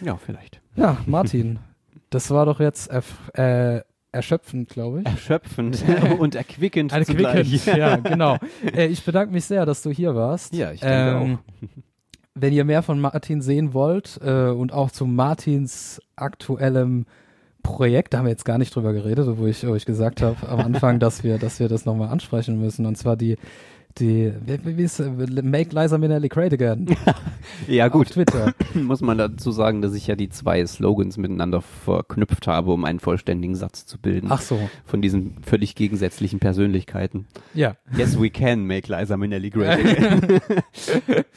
Ja, vielleicht. Ja, Martin, (laughs) das war doch jetzt äh, erschöpfend, glaube ich. Erschöpfend (laughs) und erquickend Erquickend, (laughs) ja, genau. Äh, ich bedanke mich sehr, dass du hier warst. Ja, ich denke Ähm, Wenn ihr mehr von Martin sehen wollt äh, und auch zu Martins aktuellem Projekt, da haben wir jetzt gar nicht drüber geredet, wo ich euch gesagt habe am Anfang, dass wir, dass wir das nochmal ansprechen müssen. Und zwar die, die, wie, wie ist, Make Liza Minnelli Great Again (laughs) Ja, auf gut. Twitter. (laughs) Muss man dazu sagen, dass ich ja die zwei Slogans miteinander verknüpft habe, um einen vollständigen Satz zu bilden. Ach so, Von diesen völlig gegensätzlichen Persönlichkeiten. ja. Yes, we can make Liza Minnelli great (laughs) again.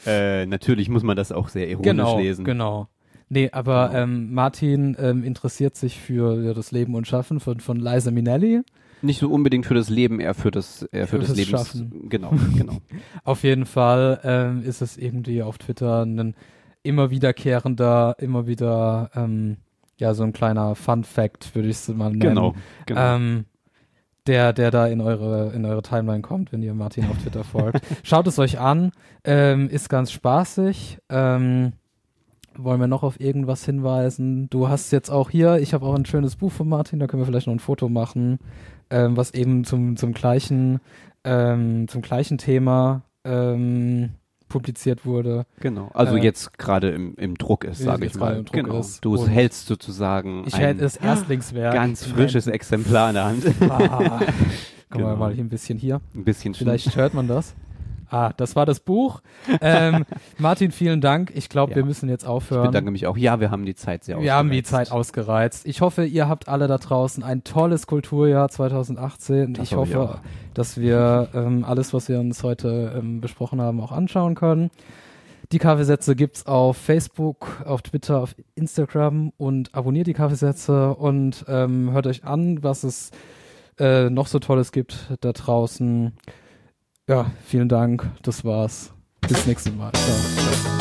äh, natürlich muss man das auch sehr ironisch Genau, lesen. genau. Nee, aber Genau. ähm, Martin ähm, interessiert sich für ja, das Leben und Schaffen von, von Liza Minnelli. Nicht so unbedingt für das Leben, eher für das, eher für, Für das, das. Schaffen. Genau, (laughs) genau. Auf jeden Fall ähm, ist es irgendwie auf Twitter ein immer wiederkehrender, immer wieder, ähm, ja, so ein kleiner Fun-Fact, würde ich es mal nennen. genau, genau. Ähm, der, der da in eure, in eure Timeline kommt, wenn ihr Martin auf Twitter folgt. (laughs) Schaut es euch an, ähm, ist ganz spaßig. Ähm, wollen wir noch auf irgendwas hinweisen? Du hast jetzt auch hier, ich habe auch ein schönes Buch von Martin, da können wir vielleicht noch ein Foto machen, ähm, was eben zum, zum gleichen, ähm, zum gleichen Thema ähm, publiziert wurde. Genau. Also äh, jetzt gerade im, im Druck ist, sage ich mal. im Druck genau. ist. Du hältst sozusagen Ich ein hätte es Erstlingswerk. ganz frisches Exemplar in der Hand. Ah. (laughs) Gucken wir Genau. mal hier ein bisschen hier. Ein bisschen Vielleicht hört man das. Ah, das war das Buch. Ähm, (laughs) Martin, vielen Dank. Ich glaube, Ja. wir müssen jetzt Ich aufhören. bedanke mich auch. Ja, wir haben die Zeit sehr wir haben die ausgereizt. Zeit ausgereizt. Ich hoffe, ihr habt alle da draußen ein tolles Kulturjahr 2018. Das ich hoffe ich dass wir ähm, alles, was wir uns heute ähm, besprochen haben, auch anschauen können. Die Kaffeesätze gibt's auf Facebook, auf Twitter, auf Instagram und abonniert die Kaffeesätze und ähm, hört euch an, was es äh, noch so Tolles gibt da draußen. Ja, vielen Dank. Das war's. Bis nächstes Mal. Ciao.